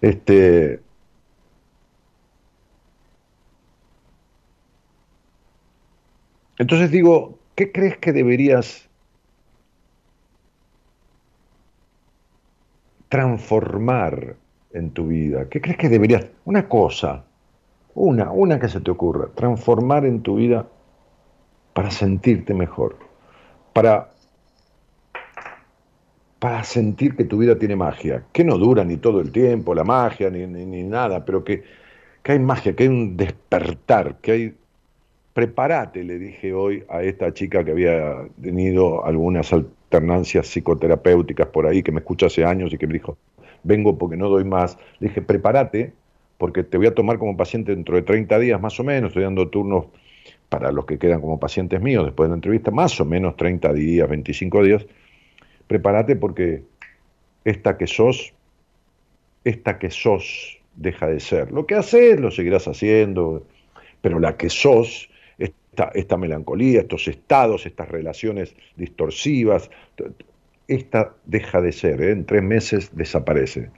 Este. Entonces digo, ¿qué crees que deberías transformar en tu vida? ¿Qué crees que deberías? Una cosa, una, una que se te ocurra, transformar en tu vida para sentirte mejor, para, para sentir que tu vida tiene magia, que no dura ni todo el tiempo la magia, ni, ni, nada, pero que, que hay magia, que hay un despertar, que hay prepárate, le dije hoy a esta chica que había tenido algunas alternancias psicoterapéuticas por ahí, que me escucha hace años y que me dijo, vengo porque no doy más. Le dije, prepárate, porque te voy a tomar como paciente dentro de 30 días más o menos, estoy dando turnos para los que quedan como pacientes míos después de la entrevista, más o menos 30 días, 25 días. Prepárate porque esta que sos, esta que sos deja de ser. Lo que haces lo seguirás haciendo, pero la que sos esta, melancolía, estos estados, estas relaciones distorsivas, esta deja de ser, ¿eh? en tres meses desaparece.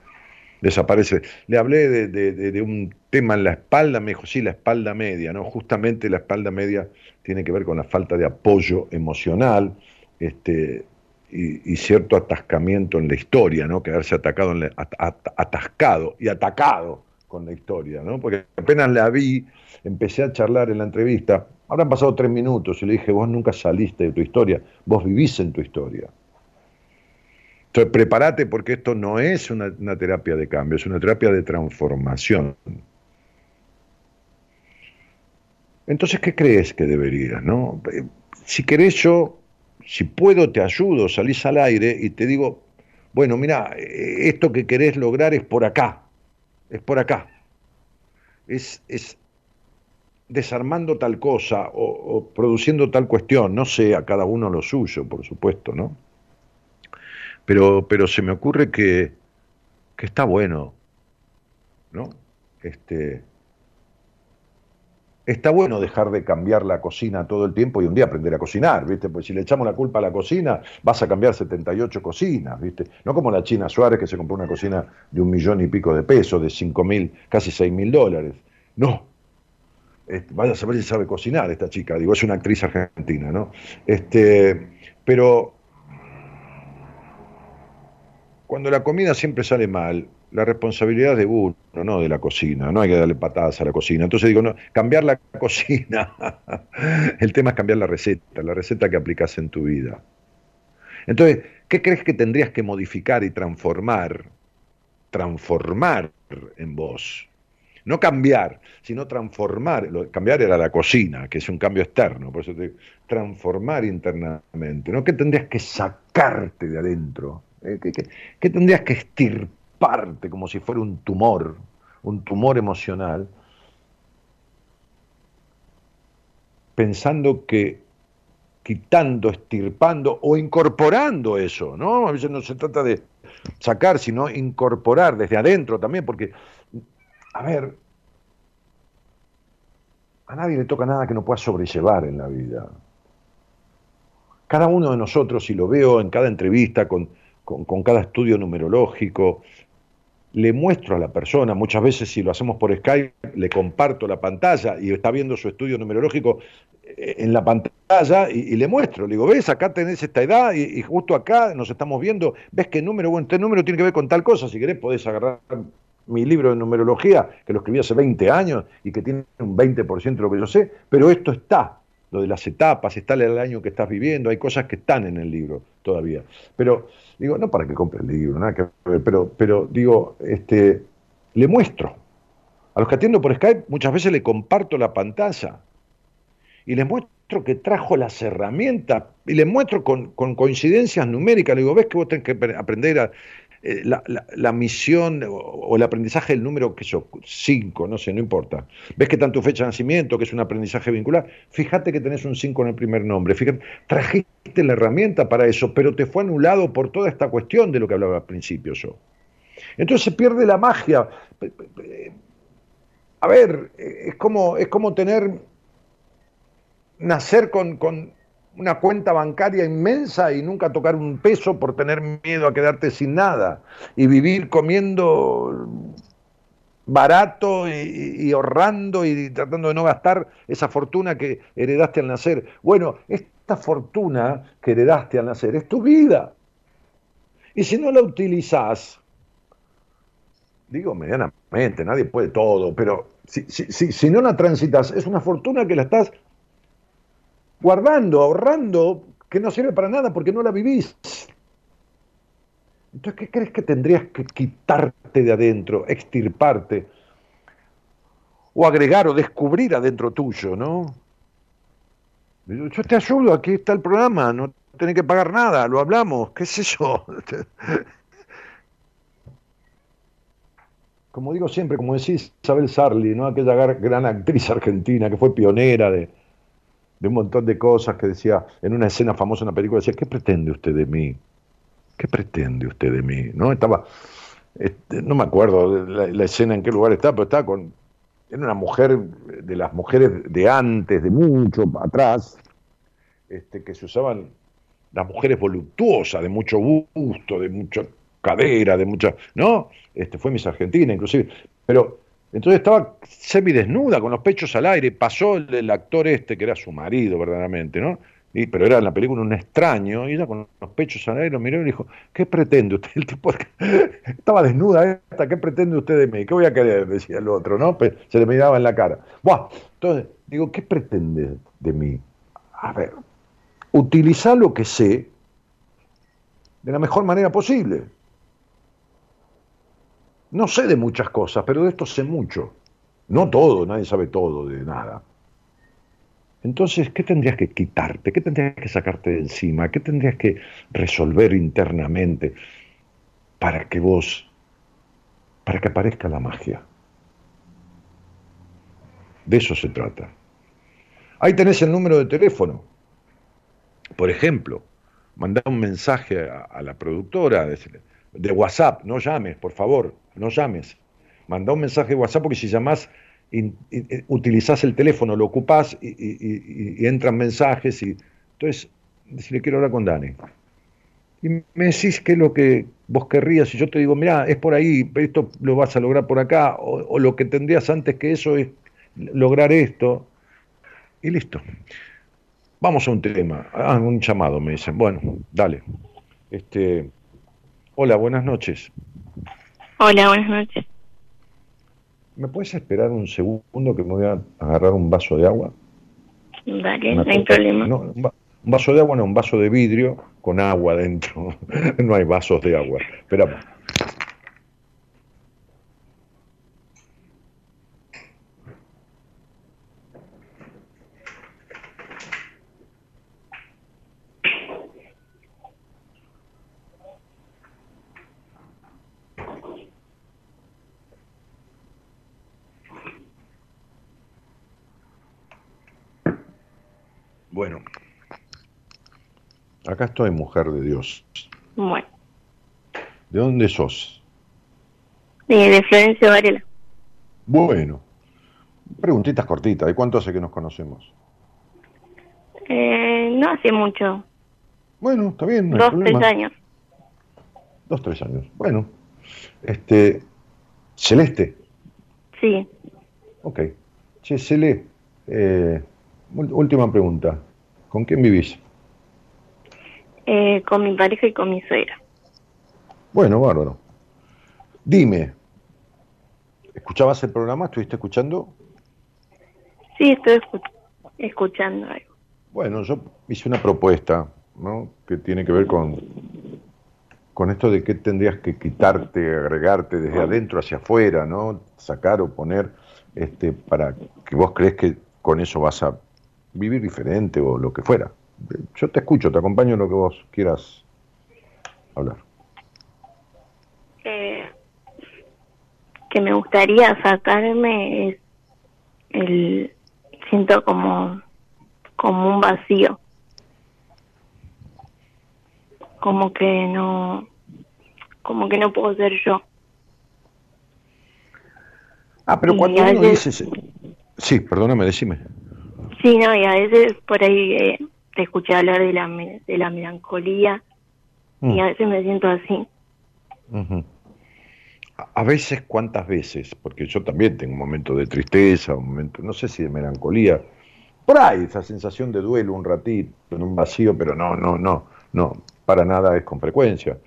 Desaparece. Le hablé de, un tema en la espalda, me dijo, sí, la espalda media, ¿no? Justamente la espalda media tiene que ver con la falta de apoyo emocional, este, y, cierto atascamiento en la historia, ¿no? Quedarse atacado atascado y atacado con la historia, ¿no? Porque apenas la vi, empecé a charlar en la entrevista, habrán pasado tres minutos y le dije, vos nunca saliste de tu historia, vos vivís en tu historia. Entonces, prepárate porque esto no es una, terapia de cambio, es una terapia de transformación. Entonces, ¿qué crees que deberías? No? Si querés yo, si puedo, te ayudo, salís al aire y te digo, bueno, mira, esto que querés lograr es por acá, es por acá. Es, es desarmando tal cosa o, produciendo tal cuestión, no sé, a cada uno lo suyo, por supuesto, ¿no? Pero, pero se me ocurre que, que está bueno, ¿no? Este, está bueno dejar de cambiar la cocina todo el tiempo y un día aprender a cocinar, ¿viste? Pues si le echamos la culpa a la cocina, vas a cambiar 78 cocinas, ¿viste? No como la China Suárez que se compró una cocina de un millón y pico de pesos, de 5 mil, casi 6 mil dólares. No, este, vaya a saber si sabe cocinar esta chica, digo, es una actriz argentina, ¿no? Este, pero cuando la comida siempre sale mal, la responsabilidad de uno, no de la cocina, no hay que darle patadas a la cocina. Entonces digo, no, cambiar la cocina, el tema es cambiar la receta, la receta que aplicas en tu vida. Entonces, ¿qué crees que tendrías que modificar y transformar? Transformar en vos. No cambiar, sino transformar. cambiar era la cocina, que es un cambio externo, por eso te transformar internamente. ¿no? ¿Qué tendrías que sacarte de adentro? ¿Eh? ¿Qué, tendrías que estirparte como si fuera un tumor, un tumor emocional? Pensando que quitando, estirpando o incorporando eso, ¿no? A veces no se trata de sacar, sino incorporar desde adentro también, porque, a ver, a nadie le toca nada que no pueda sobrellevar en la vida. Cada uno de nosotros, y lo veo en cada entrevista, con, con, cada estudio numerológico, le muestro a la persona, muchas veces si lo hacemos por Skype, le comparto la pantalla y está viendo su estudio numerológico eh, en la pantalla y, le muestro, le digo, ves, acá tenés esta edad y, justo acá nos estamos viendo, ves que número, bueno, este número tiene que ver con tal cosa, si querés podés agarrar mi libro de numerología, que lo escribí hace 20 años y que tiene un 20% de lo que yo sé, pero esto está, lo de las etapas, está el año que estás viviendo, hay cosas que están en el libro todavía. Pero digo, no para que compre el libro, nada que pero, pero digo, este, le muestro. A los que atiendo por Skype muchas veces le comparto la pantalla y les muestro que trajo las herramientas y les muestro con, con coincidencias numéricas. Le digo, ves que vos tenés que aprender a, eh, la, misión o, el aprendizaje del número que yo, 5, no sé, no importa. Ves que tanto fecha de nacimiento, que es un aprendizaje vincular, fíjate que tenés un 5 en el primer nombre, fíjate, trajiste la herramienta para eso, pero te fue anulado por toda esta cuestión de lo que hablaba al principio yo. Entonces se pierde la magia. A ver, es como, es como tener, nacer con una cuenta bancaria inmensa y nunca tocar un peso por tener miedo a quedarte sin nada y vivir comiendo barato y, ahorrando y tratando de no gastar esa fortuna que heredaste al nacer. Bueno, esta fortuna que heredaste al nacer es tu vida. Y si no la utilizás, digo medianamente, nadie puede todo, pero si, si, si no la transitas, es una fortuna que la estás guardando, ahorrando, que no sirve para nada porque no la vivís. Entonces, ¿qué crees que tendrías que quitarte de adentro, extirparte? O agregar o descubrir adentro tuyo, ¿no? Yo te ayudo, aquí está el programa, no tenés que pagar nada, lo hablamos, qué sé yo. Como digo siempre, como decís Isabel Sarli, ¿no? aquella gran actriz argentina que fue pionera de, de un montón de cosas que decía, en una escena famosa en una película, decía, ¿qué pretende usted de mí? ¿Qué pretende usted de mí? ¿No? Estaba, este, no me acuerdo la, escena en qué lugar estaba, pero estaba con, era una mujer de las mujeres de antes, de mucho atrás, este, que se usaban las mujeres voluptuosas, de mucho gusto, de mucha cadera, de mucha, ¿no? Este, fue Miss Argentina inclusive, pero entonces estaba semidesnuda, con los pechos al aire. Pasó el, actor este, que era su marido verdaderamente, ¿no? Y, pero era en la película un extraño, y ella con los pechos al aire lo miró y le dijo, ¿qué pretende usted? El tipo estaba desnuda esta, ¿qué pretende usted de mí? ¿Qué voy a querer? Decía el otro, ¿no? se le miraba en la cara. Buah. Entonces, digo, ¿qué pretende de mí? A ver, utilizar lo que sé de la mejor manera posible. No sé de muchas cosas, pero de esto sé mucho. No todo, nadie sabe todo de nada. Entonces, ¿qué tendrías que quitarte? ¿Qué tendrías que sacarte de encima? ¿Qué tendrías que resolver internamente para que vos, para que aparezca la magia? De eso se trata. Ahí tenés el número de teléfono. Por ejemplo, mandar un mensaje a, la productora, de WhatsApp, no llames, por favor, no llames. Manda un mensaje de WhatsApp porque si llamás, utilizás el teléfono, lo ocupás y, entran mensajes. y Entonces, si le quiero hablar con Dani. Y me decís que es lo que vos querrías, y yo te digo, mira, es por ahí, esto lo vas a lograr por acá, o, lo que tendrías antes que eso es lograr esto, y listo. Vamos a un tema, ah, un llamado, me dicen. Bueno, dale. Este, hola, buenas noches. Hola, buenas noches. ¿Me puedes esperar un segundo que me voy a agarrar un vaso de agua? Dale, no hay problema. No, un, vaso de agua, no, un vaso de vidrio con agua dentro. no hay vasos de agua. Esperamos. Bueno, acá estoy, mujer de Dios. Bueno. ¿De dónde sos? de Florencio Varela. Bueno, preguntitas cortitas. ¿De cuánto hace que nos conocemos? Eh, no hace mucho. Bueno, está bien. No Dos, tres años. Dos, tres años. Bueno, este, Celeste. Sí. Ok. Che, Cele, eh, Última pregunta. ¿Con quién vivís? Eh, con mi pareja y con mi suegra. Bueno, bárbaro. Dime, ¿escuchabas el programa? ¿Estuviste escuchando? Sí, estoy escuchando algo. Bueno, yo hice una propuesta, ¿no? Que tiene que ver con, con esto de que tendrías que quitarte, agregarte desde adentro hacia afuera, ¿no? Sacar o poner, este, para que vos crees que con eso vas a vivir diferente o lo que fuera. Yo te escucho, te acompaño en lo que vos quieras hablar. Eh, que me gustaría sacarme es el siento como como un vacío. Como que no como que no puedo ser yo. Ah pero cuando uno dice sí perdóname decime. Sí, no, y a veces por ahí eh, te escuché hablar de la, de la melancolía y mm. a veces me siento así. A veces, ¿cuántas veces? Porque yo también tengo un momento de tristeza, un momento, no sé si de melancolía. Por ahí, esa sensación de duelo un ratito, en un vacío, pero no, no, no, no, para nada es con frecuencia.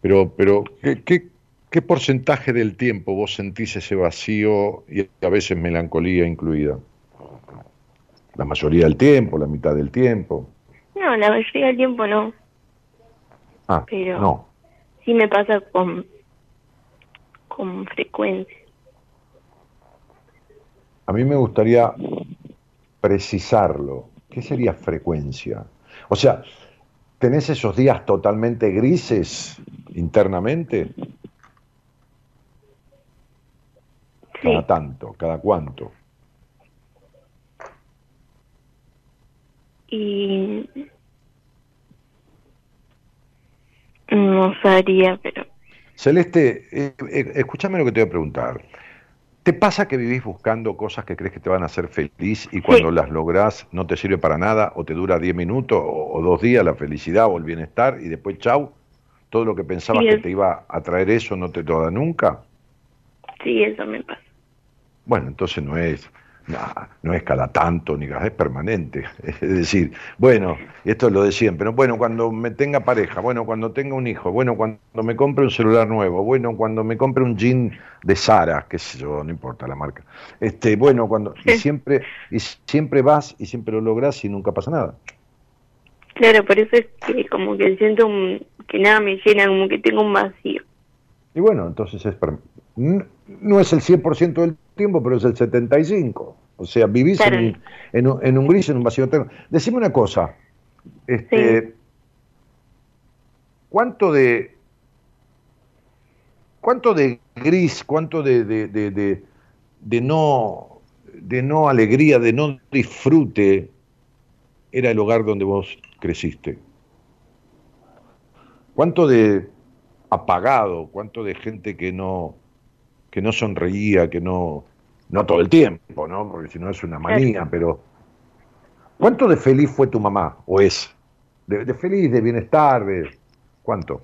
Pero, pero ¿qué, qué, qué porcentaje del tiempo vos sentís ese vacío y a veces melancolía incluida? La mayoría del tiempo, la mitad del tiempo. No, la mayoría del tiempo no. Ah, pero no. Sí me pasa con, con frecuencia. A mí me gustaría precisarlo. ¿Qué sería frecuencia? O sea, ¿tenés esos días totalmente grises internamente? Cada tanto, cada cuánto. Y no sabría, pero... Celeste, eh, eh, escúchame lo que te voy a preguntar. ¿Te pasa que vivís buscando cosas que crees que te van a hacer feliz y cuando las lográs no te sirve para nada o te dura 10 minutos o, dos días la felicidad o el bienestar y después chau? ¿Todo lo que pensabas que te iba a traer eso no te lo da nunca? Sí, eso me pasa. Bueno, entonces no es no, no es cada tanto, ni cada es permanente. Es decir, bueno, esto es lo de siempre. Bueno, cuando me tenga pareja, bueno, cuando tenga un hijo, bueno, cuando me compre un celular nuevo, bueno, cuando me compre un jean de Sara, qué sé yo, no importa la marca. Este, bueno, cuando y siempre y siempre vas y siempre lo logras y nunca pasa nada. Claro, por eso es que como que siento que nada me llena, como que tengo un vacío. Y bueno, entonces es no es el 100% del tiempo, pero es el 75%. O sea, vivís en, en, un gris, en un vacío eterno. Decime una cosa. Este, ¿Cuánto de cuánto de gris, cuánto de, de, de, no de no alegría, de no disfrute era el hogar donde vos creciste? ¿Cuánto de apagado, cuánto de gente que no que no sonreía, que no, no todo el tiempo, ¿no? Porque si no es una manía, pero ¿cuánto de feliz fue tu mamá o es? De, feliz, de bienestar, de cuánto?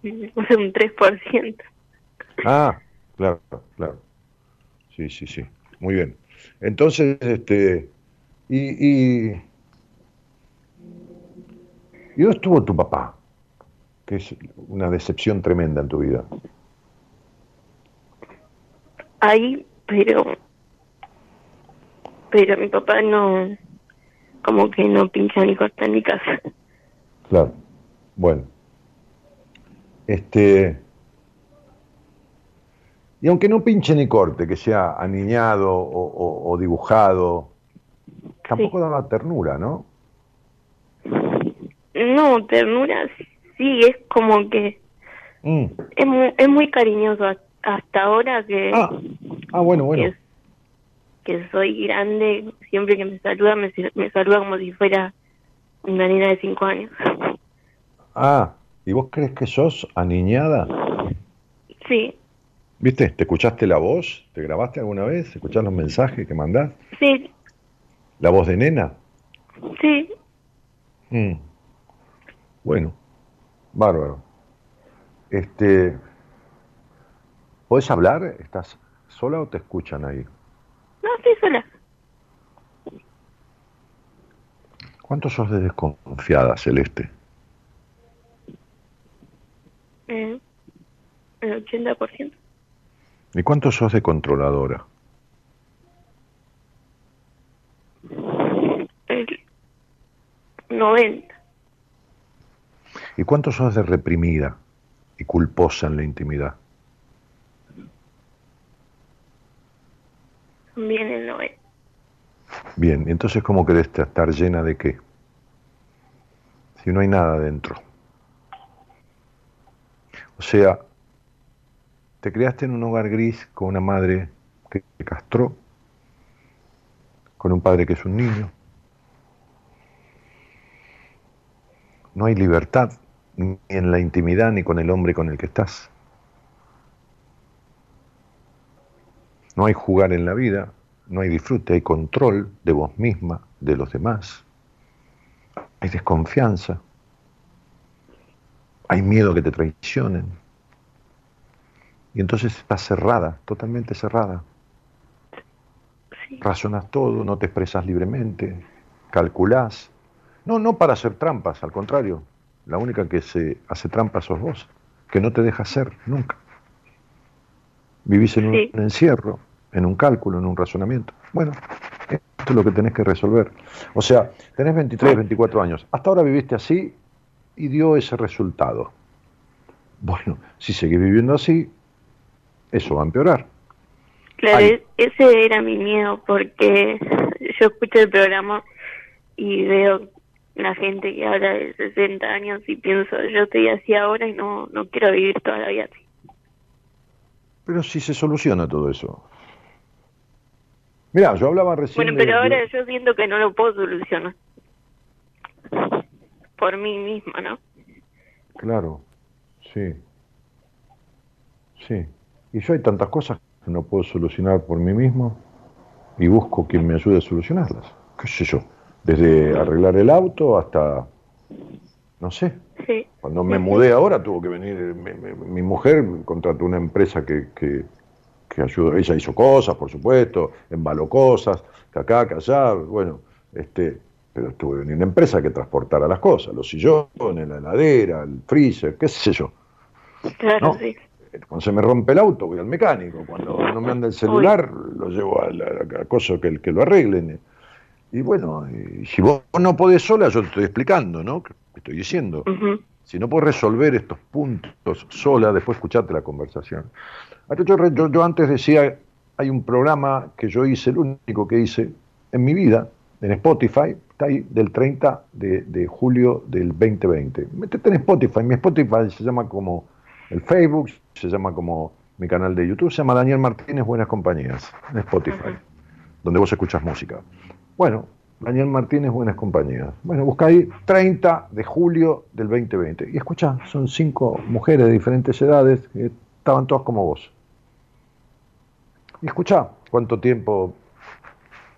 Un 3%. Ah, claro, claro. Sí, sí, sí. Muy bien. Entonces, este, y, y, ¿y dónde estuvo tu papá? Que es una decepción tremenda en tu vida? Ahí, pero pero mi papá no como que no pincha ni corta en mi casa. Claro. Bueno. Este y aunque no pinche ni corte, que sea aniñado o, dibujado, tampoco daba ternura, ¿no? No, ternura sí, es como que mm. es, muy, es muy cariñoso hasta ahora que... Ah, ah bueno, bueno. Que, soy grande, siempre que me saluda, me, me saluda como si fuera una niña de cinco años. Ah, ¿y vos crees que sos aniñada? Sí. ¿Viste? ¿Te escuchaste la voz? ¿Te grabaste alguna vez? ¿Escuchás los mensajes que mandás? Sí. ¿La voz de nena? Sí. Mm. Bueno, bárbaro. Este, ¿Puedes hablar? ¿Estás sola o te escuchan ahí? No, estoy sola. ¿Cuánto sos de desconfiada, Celeste? Eh, el 80%. ¿Y cuánto sos de controladora? El 90. ¿Y cuánto sos de reprimida y culposa en la intimidad? Bien el 90. Bien, entonces ¿cómo querés estar llena de qué? Si no hay nada dentro. O sea, te criaste en un hogar gris con una madre que te castró, con un padre que es un niño. No hay libertad ni en la intimidad ni con el hombre con el que estás. No hay jugar en la vida, no hay disfrute, hay control de vos misma, de los demás. Hay desconfianza. Hay miedo que te traicionen. Y entonces estás cerrada, totalmente cerrada. Razonas todo, no te expresas libremente, calculás. No, no para hacer trampas, al contrario. La única que se hace trampas sos vos, que no te deja ser nunca. Vivís en un encierro, en un cálculo, en un razonamiento. Bueno, esto es lo que tenés que resolver. O sea, tenés 23, 24 años. Hasta ahora viviste así y dio ese resultado. Bueno, si seguís viviendo así, eso va a empeorar. Claro, ese era mi miedo, porque yo escucho el programa y veo la gente que habla de 60 años y pienso, yo estoy así ahora y no, no quiero vivir toda la vida así. Pero si se soluciona todo eso. Mira, yo hablaba recién. Bueno, pero ahora yo siento que no lo puedo solucionar. Por mí misma, ¿no? Claro, sí. Sí. Y yo hay tantas cosas que no puedo solucionar por mí mismo y busco quien me ayude a solucionarlas. ¿Qué sé yo? Desde arreglar el auto hasta, no sé. Cuando me mudé ahora tuvo que venir, mi, mujer contrató una empresa que, que, que, ayudó, ella hizo cosas, por supuesto, embaló cosas, que acá, que allá, bueno, este, pero tuvo que venir una empresa que transportara las cosas, los sillones, la heladera, el freezer, qué sé yo. Claro, sí. Cuando se me rompe el auto, voy al mecánico. Cuando no me anda el celular, lo llevo a la, cosa que, que lo arreglen. Y bueno, si vos no podés sola, yo te estoy explicando, ¿no? ¿Qué estoy diciendo? Si no puedes resolver estos puntos sola, después escuchate la conversación. Yo, yo, antes decía, hay un programa que yo hice, el único que hice en mi vida, en Spotify, está ahí del 30 de, de julio del 2020. Métete en Spotify, mi Spotify se llama como el Facebook, se llama como mi canal de YouTube, se llama Daniel Martínez Buenas Compañías, en Spotify, donde vos escuchas música. Bueno, Daniel Martínez Buenas Compañías. Bueno, busca ahí 30 de julio del 2020 y escucha, son cinco mujeres de diferentes edades que estaban todas como vos. Y escucha cuánto tiempo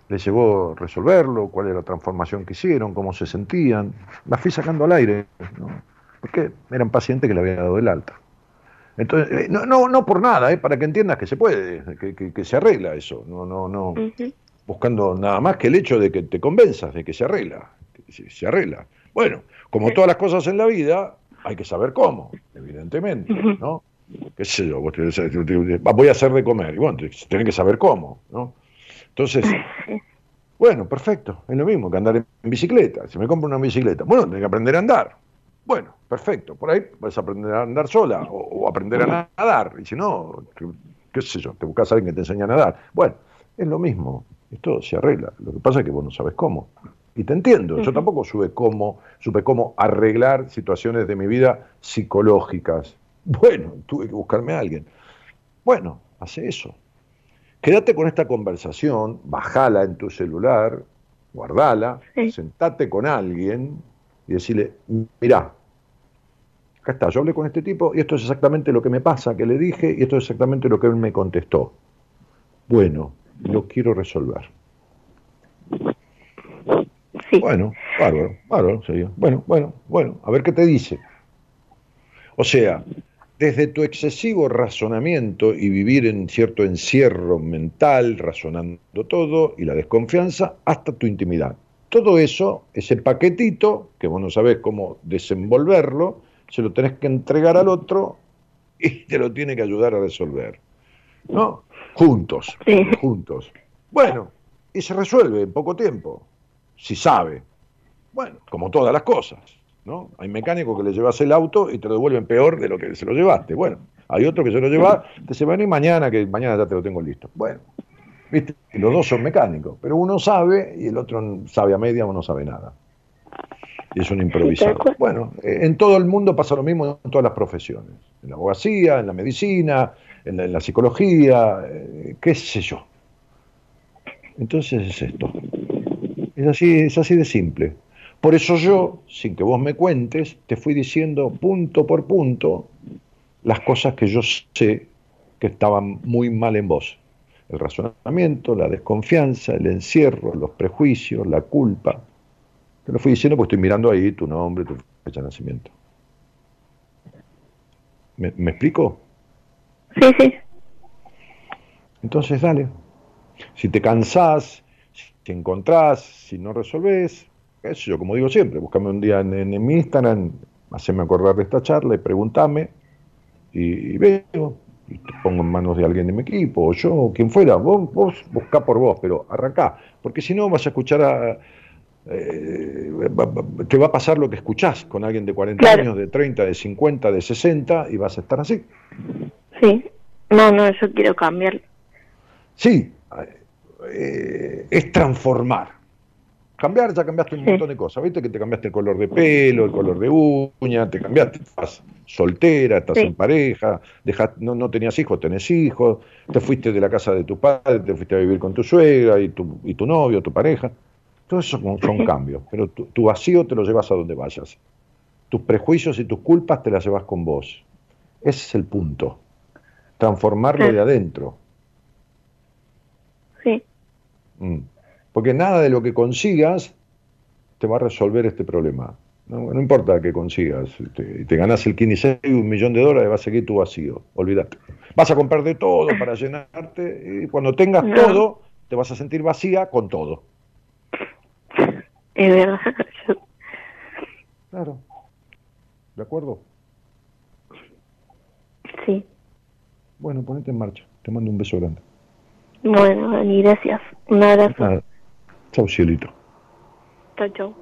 les llevó resolverlo, cuál era la transformación que hicieron, cómo se sentían. Las fui sacando al aire, ¿no? porque eran pacientes que le habían dado el alta. Entonces, eh, no, no, no por nada, eh, para que entiendas que se puede, que, que, se arregla eso, no, no, no, buscando nada más que el hecho de que te convenzas de que se arregla, se, arregla. Bueno, como todas las cosas en la vida, hay que saber cómo, evidentemente, ¿no? ¿Qué sé yo? voy a hacer de comer, y bueno, tienen que saber cómo, ¿no? Entonces, bueno, perfecto, es lo mismo que andar en bicicleta. Si me compro una bicicleta, bueno, tengo que aprender a andar. Bueno, perfecto, por ahí vas a aprender a andar sola o, aprender a nadar. Y si no, qué, sé yo, te buscas a alguien que te enseñe a nadar. Bueno, es lo mismo, esto se arregla. Lo que pasa es que vos no sabes cómo. Y te entiendo, yo tampoco supe cómo, supe cómo arreglar situaciones de mi vida psicológicas. Bueno, tuve que buscarme a alguien. Bueno, hace eso. Quédate con esta conversación, bajala en tu celular, guardala, sentate con alguien y decirle, mirá, acá está, yo hablé con este tipo y esto es exactamente lo que me pasa, que le dije y esto es exactamente lo que él me contestó. Bueno, lo quiero resolver. Bueno, bárbaro, bárbaro, sería. Bueno, bueno, bueno, a ver qué te dice. O sea, desde tu excesivo razonamiento y vivir en cierto encierro mental, razonando todo, y la desconfianza, hasta tu intimidad. Todo eso, ese paquetito, que vos no sabés cómo desenvolverlo, se lo tenés que entregar al otro y te lo tiene que ayudar a resolver. ¿No? Juntos, juntos. Bueno, y se resuelve en poco tiempo, si sabe. Bueno, como todas las cosas. ¿no? Hay mecánicos que le llevas el auto y te lo devuelven peor de lo que se lo llevaste. Bueno, hay otro que se lo lleva, te se va a mañana, que mañana ya te lo tengo listo. Bueno, ¿viste? los dos son mecánicos, pero uno sabe y el otro sabe a media o no sabe nada. Y es un improvisado. Bueno, eh, en todo el mundo pasa lo mismo en todas las profesiones. En la abogacía, en la medicina, en la, psicología, eh, qué sé yo. Entonces es esto. Es así, es así de simple. Por eso yo, sin que vos me cuentes, te fui diciendo punto por punto las cosas que yo sé que estaban muy mal en vos. El razonamiento, la desconfianza, el encierro, los prejuicios, la culpa. Te lo fui diciendo porque estoy mirando ahí tu nombre, tu fecha de nacimiento. ¿Me, explico? Sí, sí. Entonces, dale. Si te cansás, si te encontrás, si no resolvés, yo, como digo siempre, búscame un día en, mi Instagram, haceme acordar de esta charla y pregúntame y, veo, y te pongo en manos de alguien de mi equipo, o yo, o quien fuera, vos, vos buscá por vos, pero arrancá, porque si no vas a escuchar a... Eh, te va a pasar lo que escuchás con alguien de 40 años, de 30, de 50, de 60 y vas a estar así. Sí, no, no, yo quiero cambiar. Sí, eh, es transformar cambiar, ya cambiaste un montón de cosas, ¿viste? Que te cambiaste el color de pelo, el color de uña, te cambiaste, estás soltera, estás en pareja, no, no tenías hijos, tenés hijos, te fuiste de la casa de tu padre, te fuiste a vivir con tu suegra y tu, y tu novio, tu pareja. Todo eso son, cambios, pero tu, vacío te lo llevas a donde vayas. Tus prejuicios y tus culpas te las llevas con vos. Ese es el punto. Transformarlo de adentro. Sí. Mm. Porque nada de lo que consigas te va a resolver este problema. No, importa que consigas, te, te ganas el 15 y un millón de dólares, va a seguir tu vacío, olvídate. Vas a comprar de todo para llenarte y cuando tengas todo, te vas a sentir vacía con todo. Es verdad. Claro. ¿De acuerdo? Sí. Bueno, ponete en marcha. Te mando un beso grande. Bueno, y gracias. Un abrazo. Chau, cielito. Chau, chau.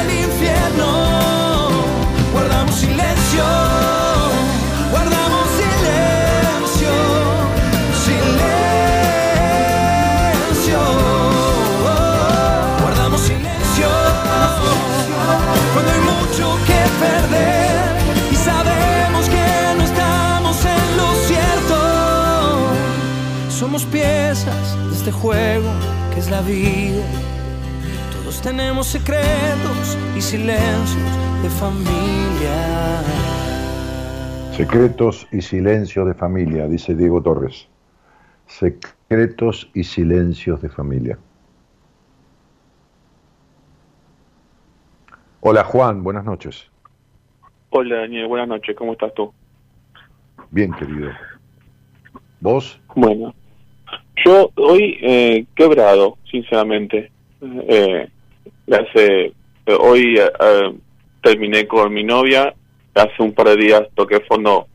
silencio, guardamos silencio, silencio. Guardamos silencio cuando hay mucho que perder y sabemos que no estamos en lo cierto. Somos piezas de este juego que es la vida. Todos tenemos secretos y silencios de familia. Secretos y silencios de familia, dice Diego Torres. Secretos y silencios de familia. Hola Juan, buenas noches. Hola Daniel, buenas noches, ¿cómo estás tú? Bien, querido. ¿Vos? Bueno, yo hoy eh, quebrado, sinceramente. Eh, hace, eh, hoy eh, eh, terminé con mi novia, hace un par de días toqué fondo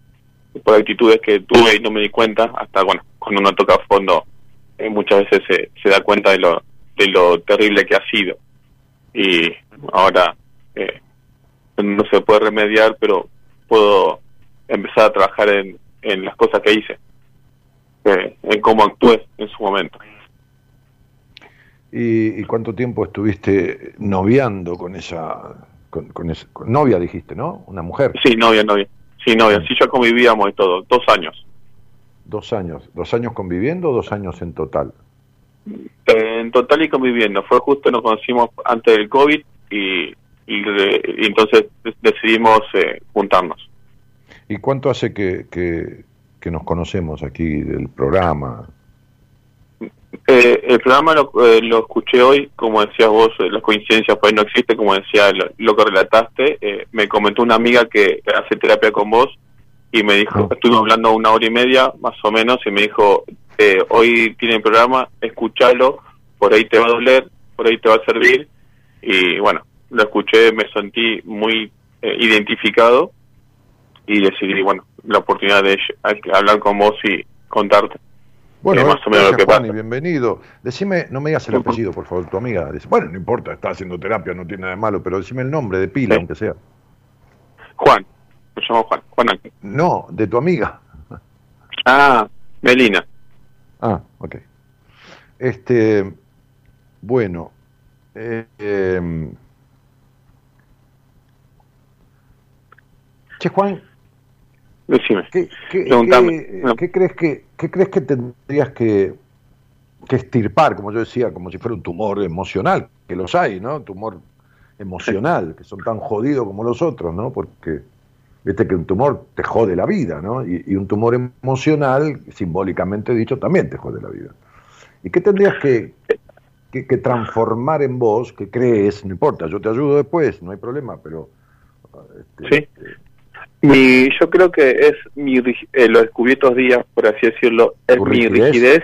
por actitudes que tuve y no me di cuenta, hasta bueno, cuando uno toca fondo eh, muchas veces se, se da cuenta de lo, de lo terrible que ha sido. Y ahora eh, no se puede remediar, pero puedo empezar a trabajar en, en las cosas que hice, eh, en cómo actué en su momento. ¿Y, y cuánto tiempo estuviste noviando con esa, con, con esa con novia dijiste, ¿no? Una mujer. Sí, novia, novia. Sí, novia. Sí, ya convivíamos y todo. Dos años. Dos años. ¿Dos años conviviendo o dos años en total? Eh, en total y conviviendo. Fue justo, nos conocimos antes del COVID y, y, y entonces decidimos eh, juntarnos. ¿Y cuánto hace que, que, que nos conocemos aquí del programa? Eh, el programa lo, eh, lo escuché hoy, como decías vos, eh, las coincidencias pues no existen, como decía lo, lo que relataste. Eh, me comentó una amiga que hace terapia con vos y me dijo, Ah. estuvimos hablando una hora y media más o menos y me dijo, eh, hoy tiene el programa, escúchalo, por ahí te va a doler, por ahí te va a servir. Y bueno, lo escuché, me sentí muy eh, identificado y decidí, bueno, la oportunidad de hablar con vos y contarte. Bueno, Eh, más o menos lo gracias, que Juan, pasa. y bienvenido. Decime, no me digas el apellido, por favor, tu amiga. Bueno, no importa, está haciendo terapia, no tiene nada de malo, pero decime el nombre de pila, Sí. aunque sea. Juan, me llamo Juan, Juan Ángel. No, de tu amiga. Ah, Melina. Ah, ok. Este, bueno, eh, em, che Juan, Decime. ¿qué, qué, Preguntame. qué- No. qué crees que qué crees que tendrías que, que estirpar, como yo decía, como si fuera un tumor emocional, que los hay, ¿no? Tumor emocional, que son tan jodidos como los otros, ¿no? Porque viste que un tumor te jode la vida, ¿no? Y, y un tumor emocional, simbólicamente dicho, también te jode la vida. ¿Y qué tendrías que, que, que transformar en vos, que crees, no importa, yo te ayudo después, no hay problema, pero este, Sí. Mi, yo creo que es mi, eh, los descubiertos días, por así decirlo, es mi rigidez,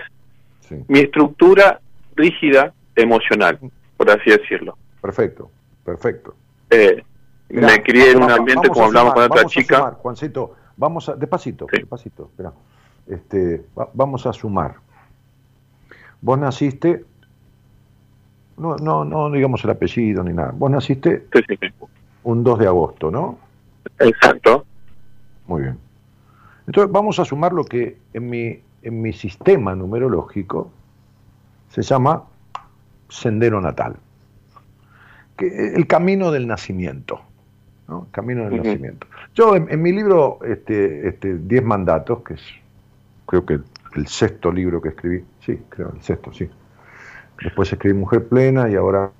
mi estructura rígida emocional, por así decirlo. Perfecto, perfecto. Eh, me crié en un ambiente como hablamos con otra chica. Juancito, vamos a, despacito, despacito, espera. Este, vamos a sumar. Vos naciste, no, no, no digamos el apellido ni nada, vos naciste un 2 de agosto, ¿no? Exacto. Muy bien. Entonces vamos a sumar lo que en mi, en mi sistema numerológico se llama sendero natal, que el camino del nacimiento. ¿no? Camino del nacimiento. Yo en, mi libro, este, este, Diez Mandatos, que es creo que el sexto libro que escribí, sí, creo, el sexto, sí. Después escribí Mujer Plena y ahora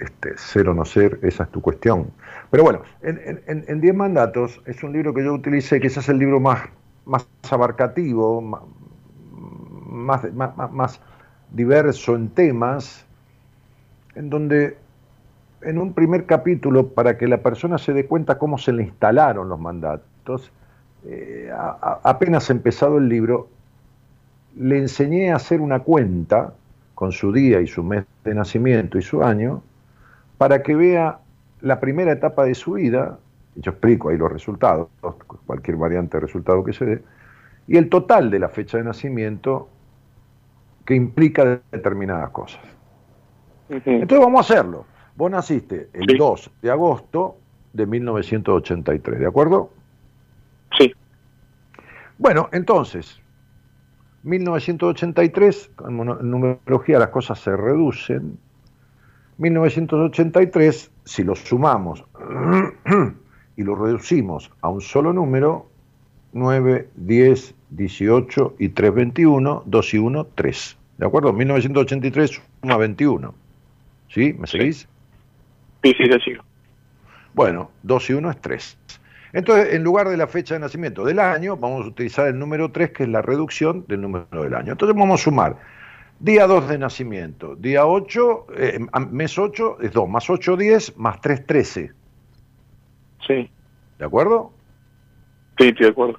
este, Ser o no ser, esa es tu cuestión. Pero bueno, en, Diez Mandatos es un libro que yo utilicé, quizás el libro más, más abarcativo, más, más, más diverso en temas, en donde en un primer capítulo, para que la persona se dé cuenta cómo se le instalaron los mandatos, eh, apenas empezado el libro, le enseñé a hacer una cuenta con su día y su mes de nacimiento y su año, para que vea la primera etapa de su vida, yo explico ahí los resultados, cualquier variante de resultado que se dé, y el total de la fecha de nacimiento que implica determinadas cosas. Entonces vamos a hacerlo. Vos naciste el 2 de agosto de 1983, ¿de acuerdo? Sí. Bueno, entonces, 1983, en numerología las cosas se reducen. 1983, si lo sumamos y lo reducimos a un solo número, 9, 10, 18 y 3, 21, 2 y 1, 3. ¿De acuerdo? 1983 suma 21. ¿Sí? ¿Me seguís? Sí, sí, sí, sigo. Bueno, 2 y 1 es 3. Entonces, en lugar de la fecha de nacimiento del año, vamos a utilizar el número 3, que es la reducción del número del año. Entonces vamos a sumar día 2 de nacimiento, día 8, eh, mes 8 es 2, más 8, 10, más 3, 13. Sí. ¿De acuerdo? Sí, estoy de acuerdo.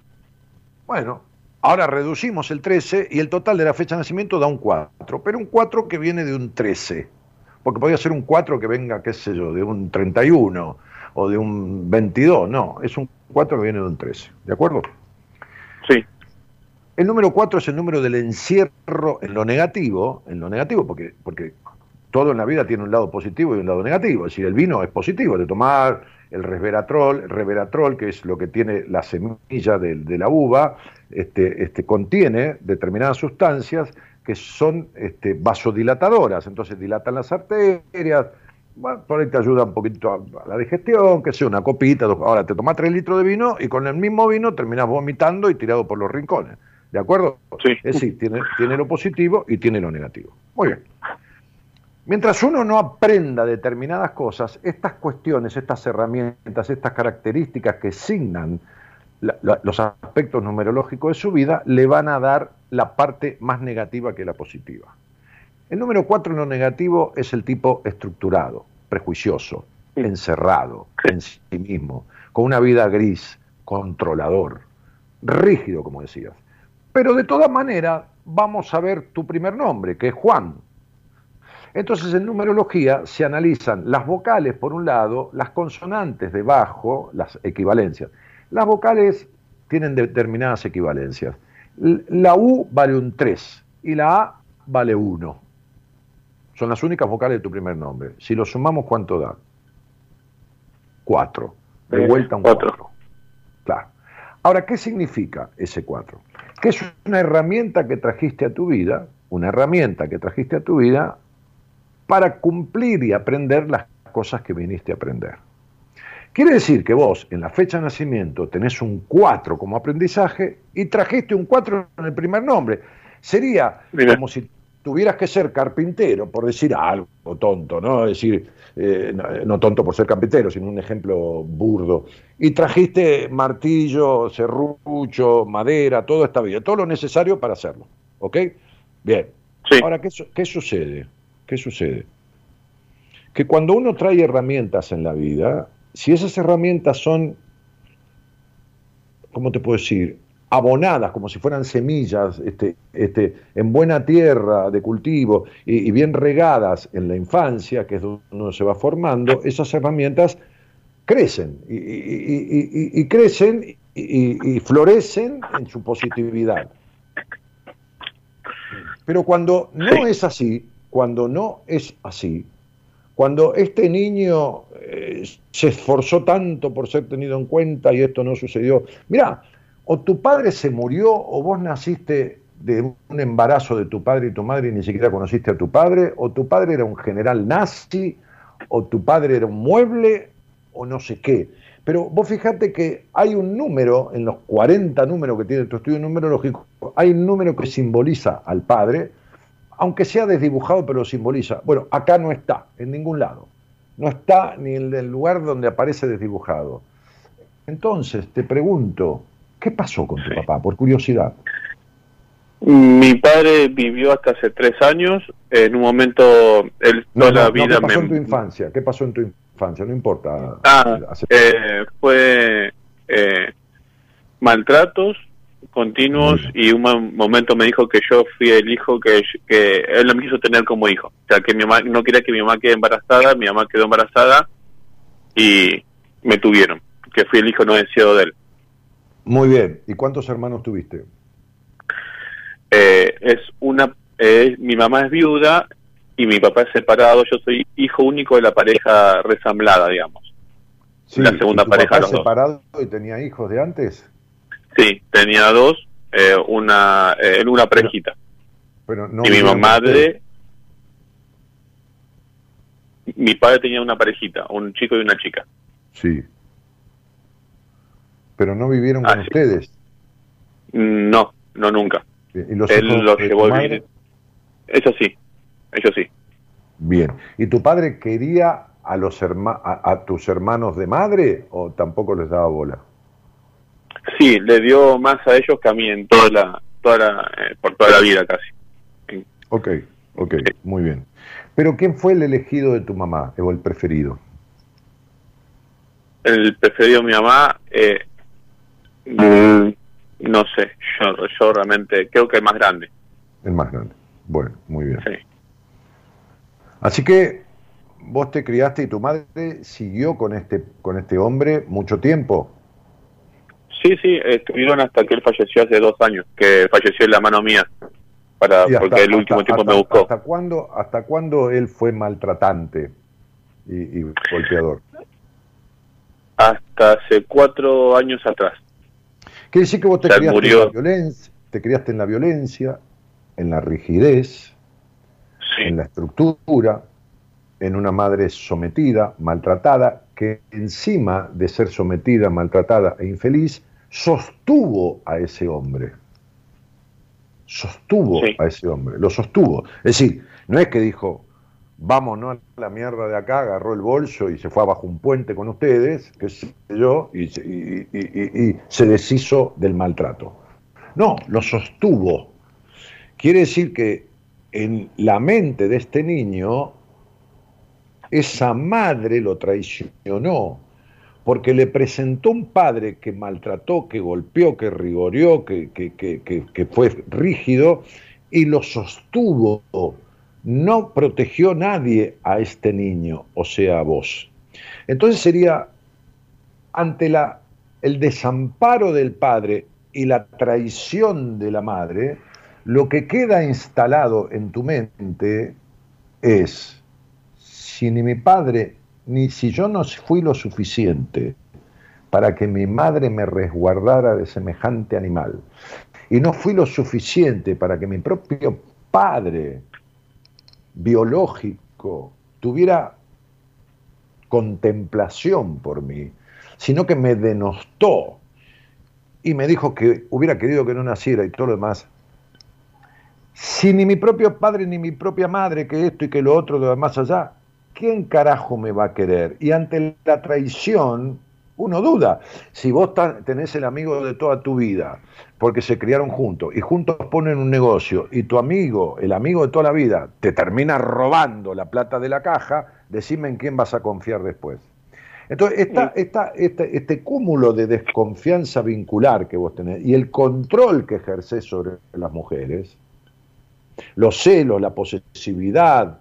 Bueno, ahora reducimos el 13 y el total de la fecha de nacimiento da un 4, pero un 4 que viene de un 13, porque podría ser un 4 que venga, qué sé yo, de un 31 o de un 22, no, es un 4 que viene de un 13, ¿de acuerdo? El número 4 es el número del encierro en lo negativo, en lo negativo, porque, porque todo en la vida tiene un lado positivo y un lado negativo, es decir, el vino es positivo, de tomar el resveratrol, el resveratrol, que es lo que tiene la semilla de, la uva, este, este, contiene determinadas sustancias que son este, vasodilatadoras, entonces dilatan las arterias, bueno, por ahí te ayuda un poquito a, la digestión, que sea una copita, ahora te tomas tres litros de vino y con el mismo vino terminas vomitando y tirado por los rincones. ¿De acuerdo? Sí. Es decir, tiene, tiene lo positivo y tiene lo negativo. Muy bien. Mientras uno no aprenda determinadas cosas, estas cuestiones, estas herramientas, estas características que signan los aspectos numerológicos de su vida, le van a dar la parte más negativa que la positiva. El número cuatro en lo negativo es el tipo estructurado, prejuicioso, encerrado en sí mismo, con una vida gris, controlador, rígido, como decías. Pero de todas maneras, vamos a ver tu primer nombre, que es Juan. Entonces, en numerología se analizan las vocales por un lado, las consonantes debajo, las equivalencias. Las vocales tienen determinadas equivalencias. La U vale un 3 y la A vale 1. Son las únicas vocales de tu primer nombre. Si lo sumamos, ¿cuánto da? Cuatro. De vuelta un cuatro. Claro. Ahora, ¿qué significa ese cuatro? Que es una herramienta que trajiste a tu vida, una herramienta que trajiste a tu vida para cumplir y aprender las cosas que viniste a aprender. Quiere decir que vos en la fecha de nacimiento tenés un 4 como aprendizaje y trajiste un 4 en el primer nombre. Sería como si tuvieras que ser carpintero, por decir algo tonto, ¿no? Es decir, eh, no, tonto por ser carpintero, sino un ejemplo burdo, y trajiste martillo, serrucho, madera, todo esta vida, todo lo necesario para hacerlo, ¿ok? Bien. Ahora, ¿qué, ¿qué sucede? ¿Qué sucede? Que cuando uno trae herramientas en la vida, si esas herramientas son ¿cómo te puedo decir? Abonadas como si fueran semillas este, este, en buena tierra de cultivo y, bien regadas en la infancia, que es donde uno se va formando, esas herramientas crecen y, crecen y, florecen en su positividad. Pero cuando no es así, cuando no es así, cuando este niño eh, se esforzó tanto por ser tenido en cuenta y esto no sucedió, mira, o tu padre se murió o vos naciste de un embarazo de tu padre y tu madre y ni siquiera conociste a tu padre, o tu padre era un general nazi, o tu padre era un mueble, o no sé qué. Pero vos fijate que hay un número, en los 40 números que tiene tu estudio numerológico, hay un número que simboliza al padre, aunque sea desdibujado, pero lo simboliza. Bueno, acá no está, en ningún lado. No está ni en el lugar donde aparece desdibujado. Entonces, te pregunto, ¿Qué pasó con tu papá? Por curiosidad. Mi padre vivió hasta hace tres años. En un momento, él toda la vida. ¿Qué pasó en tu infancia? ¿Qué pasó en tu infancia? No importa. Ah, eh, fue eh, maltratos continuos y un momento me dijo que yo fui el hijo que, que él no me quiso tener como hijo. O sea, que mi mamá no quería que mi mamá quede embarazada, mi mamá quedó embarazada y me tuvieron, que fui el hijo no deseado de él. Muy bien. ¿Y cuántos hermanos tuviste? Eh, es una. Eh, mi mamá es viuda y mi papá es separado. Yo soy hijo único de la pareja resamblada, digamos. Sí, la segunda pareja. Papá separado y tenía hijos de antes? Sí, tenía dos, eh, una en una parejita. Pero, no y mi mamá de. Mi padre tenía una parejita, un chico y una chica. Sí pero no vivieron con ah, ustedes. No, no nunca. ¿Y los Él los llevó a vivir. Eso sí, eso sí. Bien. ¿Y tu padre quería a los a, tus hermanos de madre o tampoco les daba bola? Sí, le dio más a ellos que a mí en toda la, toda eh, por toda la vida casi. Ok, ok, muy bien. Pero ¿quién fue el elegido de tu mamá o el preferido? El preferido de mi mamá, eh, Mm, no sé, yo, yo realmente creo que es más grande. El más grande. Bueno, muy bien. Sí. Así que vos te criaste y tu madre siguió con este con este hombre mucho tiempo. Sí, sí, estuvieron hasta que él falleció hace dos años, que falleció en la mano mía, para porque el último tiempo me buscó. ¿Hasta cuándo, hasta cuándo él fue maltratante y, y golpeador? Hasta hace cuatro años atrás. Quiere decir que vos te criaste en la violencia, te criaste en la violencia, en la rigidez, en la estructura, en una madre sometida, maltratada, que encima de ser sometida, maltratada e infeliz, sostuvo a ese hombre. Sostuvo a ese hombre, lo sostuvo. Es decir, no es que dijo, vámonos a la mierda de acá, agarró el bolso y se fue abajo un puente con ustedes, qué sé yo, y, se deshizo del maltrato. No, lo sostuvo. Quiere decir que en la mente de este niño, esa madre lo traicionó, porque le presentó un padre que maltrató, que golpeó, que rigoreó, que, fue rígido, y lo sostuvo no protegió nadie a este niño, o sea, a vos. Entonces sería ante la, el desamparo del padre y la traición de la madre, lo que queda instalado en tu mente es, si ni mi padre, ni si yo no fui lo suficiente para que mi madre me resguardara de semejante animal, y no fui lo suficiente para que mi propio padre biológico tuviera contemplación por mí, sino que me denostó y me dijo que hubiera querido que no naciera y todo lo demás. Si ni mi propio padre ni mi propia madre, que esto y que lo otro de más allá, ¿quién carajo me va a querer? Y ante la traición, uno duda. Si vos tenés el amigo de toda tu vida, porque se criaron juntos y juntos ponen un negocio y tu amigo, el amigo de toda la vida, te termina robando la plata de la caja, decime en quién vas a confiar después. Entonces, esta, esta, este, este cúmulo de desconfianza vincular que vos tenés y el control que ejercés sobre las mujeres, los celos, la posesividad,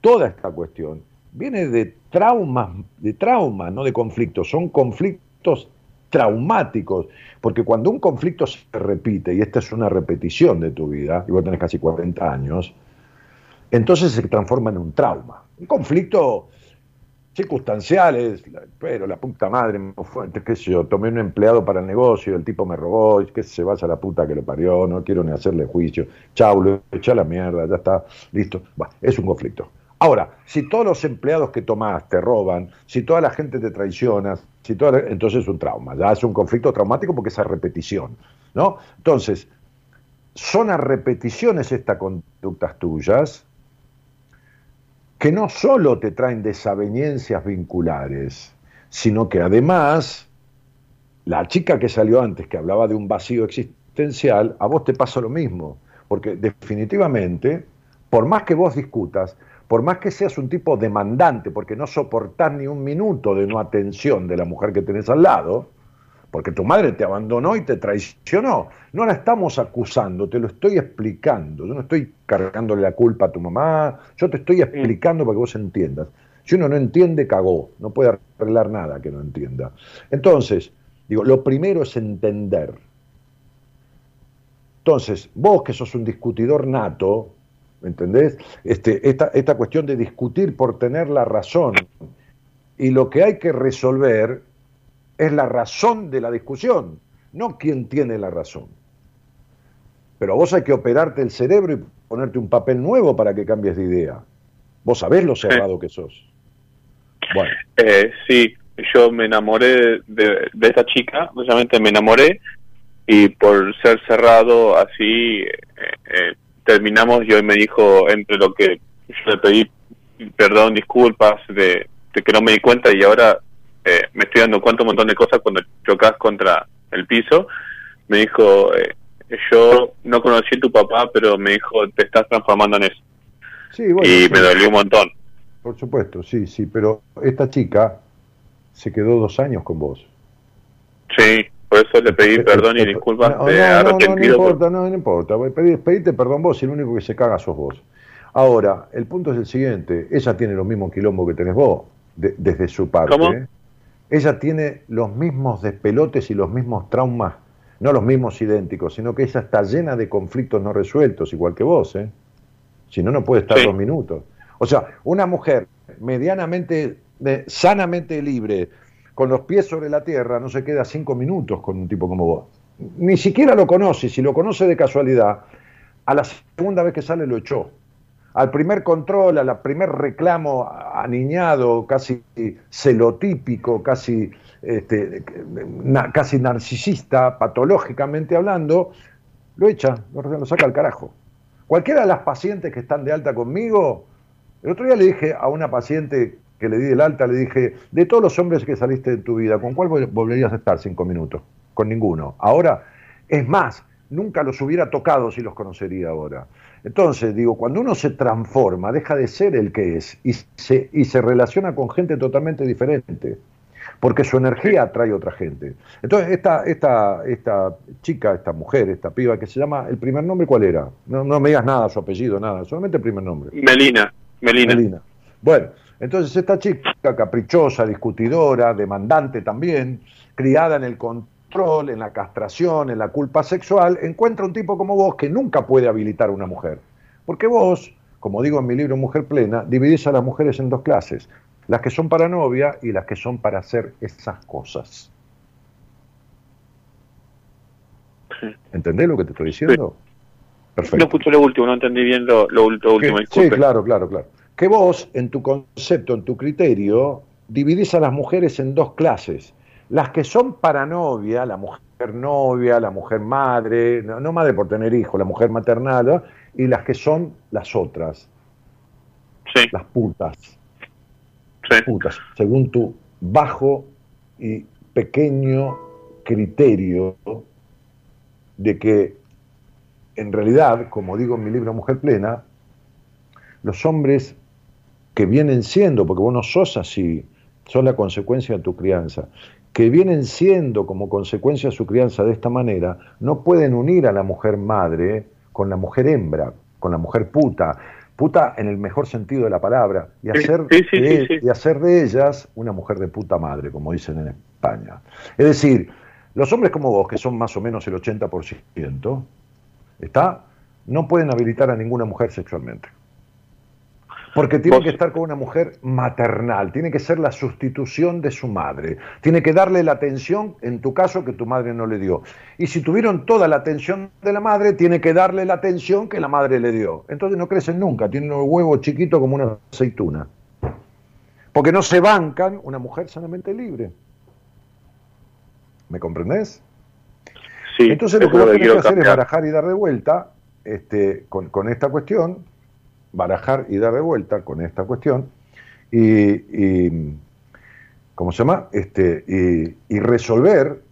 toda esta cuestión, viene de traumas, de traumas, no de conflictos, son conflictos traumáticos, porque cuando un conflicto se repite, y esta es una repetición de tu vida, y vos tenés casi 40 años, entonces se transforma en un trauma. Un conflicto circunstanciales, pero la puta madre, qué sé yo, tomé un empleado para el negocio, el tipo me robó, que se vaya a la puta que lo parió, no quiero ni hacerle juicio, chau, lo eché a la mierda, ya está, listo. es un conflicto. Ahora, si todos los empleados que tomás te roban, si toda la gente te traiciona, si toda entonces es un trauma, ya es un conflicto traumático porque es a repetición, ¿no? Entonces, son a repeticiones estas conductas tuyas, que no solo te traen desavenencias vinculares, sino que además la chica que salió antes, que hablaba de un vacío existencial, a vos te pasa lo mismo, porque definitivamente, por más que vos discutas, por más que seas un tipo demandante, porque no soportás ni un minuto de no atención de la mujer que tenés al lado, porque tu madre te abandonó y te traicionó. No la estamos acusando, te lo estoy explicando. Yo no estoy cargándole la culpa a tu mamá, yo te estoy explicando para que vos entiendas. Si uno no entiende, cagó, no puede arreglar nada que no entienda. Entonces, digo, lo primero es entender. Entonces, vos que sos un discutidor nato, ¿me entendés? Este, esta, esta cuestión de discutir por tener la razón y lo que hay que resolver es la razón de la discusión, no quien tiene la razón. Pero vos hay que operarte el cerebro y ponerte un papel nuevo para que cambies de idea. Vos sabés lo cerrado que sos. Bueno. Eh, sí, yo me enamoré de, esta chica, precisamente me enamoré y por ser cerrado así eh, eh, terminamos y hoy me dijo entre lo que yo le pedí perdón, disculpas de que no me di cuenta y ahora eh, me estoy dando cuenta un montón de cosas cuando chocas contra el piso. Me dijo, eh, yo no conocí a tu papá, pero me dijo, te estás transformando en eso. y me dolió un montón. Por supuesto, sí, sí, pero esta chica se quedó dos años con vos. Sí, por eso le pedí perdón y disculpas. No, no, no, no, importa, no, no importa. Pedite perdón vos y el único que se caga sos vos. Ahora, el punto es el siguiente, ella tiene los mismos quilombos que tenés vos, desde su parte. ¿Cómo? ¿eh? ella tiene los mismos despelotes y los mismos traumas, no los mismos idénticos, sino que ella está llena de conflictos no resueltos, igual que vos, ¿eh? Si no, no puede estar dos minutos. O sea, una mujer medianamente, sanamente libre, con los pies sobre la tierra, no se queda cinco minutos con un tipo como vos. Ni siquiera lo conoce, si lo conoce de casualidad, a la segunda vez que sale lo echó al primer control, al primer reclamo aniñado, casi celotípico, casi, este, casi narcisista, patológicamente hablando, lo echa, lo, saca al carajo. Cualquiera de las pacientes que están de alta conmigo, el otro día le dije a una paciente que le di del alta, le dije, de todos los hombres que saliste de tu vida, ¿con cuál volverías a estar cinco minutos? Con ninguno. Ahora, es más, nunca los hubiera tocado si los conocería ahora. Entonces, digo, cuando uno se transforma, deja de ser el que es y se, y se relaciona con gente totalmente diferente, porque su energía atrae a otra gente. Entonces, esta, esta, esta chica, esta mujer, esta piba que se llama, ¿el primer nombre cuál era? No, no me digas nada, su apellido, nada, solamente el primer nombre. Melina, Melina. Melina. Bueno, entonces esta chica caprichosa, discutidora, demandante también, criada en el contexto en la castración, en la culpa sexual, encuentra un tipo como vos que nunca puede habilitar a una mujer. Porque vos, como digo en mi libro Mujer Plena, dividís a las mujeres en dos clases, las que son para novia y las que son para hacer esas cosas. ¿Entendés lo que te estoy diciendo? Perfecto. No escucho lo último, no entendí bien lo, último. sí, claro, claro, claro. Que vos, en tu concepto, en tu criterio, dividís a las mujeres en dos clases las que son para novia, la mujer novia, la mujer madre, no, madre por tener hijos, la mujer maternal, y las que son las otras, las putas. Sí. Putas, según tu bajo y pequeño criterio de que en realidad, como digo en mi libro Mujer Plena, los hombres que vienen siendo, porque vos no sos así, son la consecuencia de tu crianza, que vienen siendo como consecuencia de su crianza de esta manera, no pueden unir a la mujer madre con la mujer hembra, con la mujer puta, puta en el mejor sentido de la palabra, y hacer, de, y hacer de ellas una mujer de puta madre, como dicen en España. Es decir, los hombres como vos, que son más o menos el 80%, ¿está? no pueden habilitar a ninguna mujer sexualmente. Porque tiene que estar con una mujer maternal, tiene que ser la sustitución de su madre, tiene que darle la atención, en tu caso, que tu madre no le dio. Y si tuvieron toda la atención de la madre, tiene que darle la atención que la madre le dio. Entonces no crecen nunca, tienen un huevo chiquito como una aceituna. Porque no se bancan una mujer sanamente libre. ¿Me comprendés? Sí. Entonces lo que vos tenés que hacer es barajar y dar de vuelta este, con, con esta cuestión barajar y dar de vuelta con esta cuestión y, ¿cómo se llama? Este, y, resolver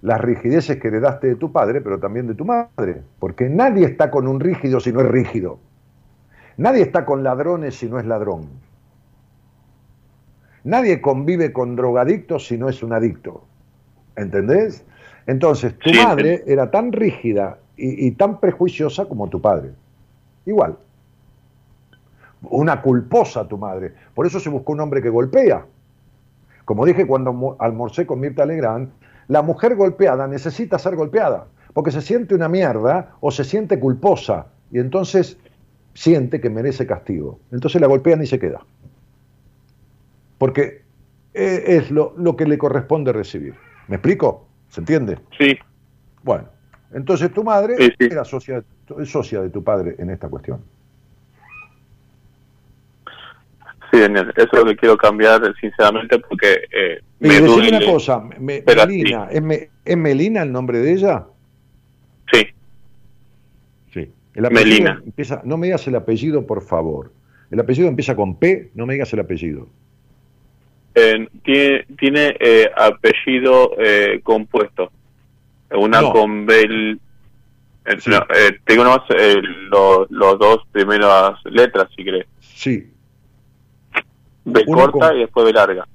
las rigideces que heredaste de tu padre, pero también de tu madre, porque nadie está con un rígido si no es rígido. Nadie está con ladrones si no es ladrón. Nadie convive con drogadictos si no es un adicto. ¿Entendés? Entonces, tu madre era tan rígida y, y, tan prejuiciosa como tu padre. Igual una culposa tu madre. Por eso se buscó un hombre que golpea. Como dije cuando almorcé con Mirta Legrand, la mujer golpeada necesita ser golpeada, porque se siente una mierda o se siente culposa y entonces siente que merece castigo. Entonces la golpean y se queda. Porque eh, es lo, que le corresponde recibir. ¿Me explico? ¿Se entiende? Sí. Bueno, entonces tu madre era socia, socia de tu padre en esta cuestión. Sí, Daniel, eso es lo que quiero cambiar, sinceramente, porque eh, me duele. una cosa, Melina, ¿es, Melina el nombre de ella? Sí. Sí. Melina. Empieza, no me digas el apellido, por favor. El apellido empieza con P, no me digas el apellido. tiene tiene eh, apellido eh, compuesto. Una con Bel... Eh, tengo nomás los, los dos primeras letras, si crees. Sí, B corta y después B larga.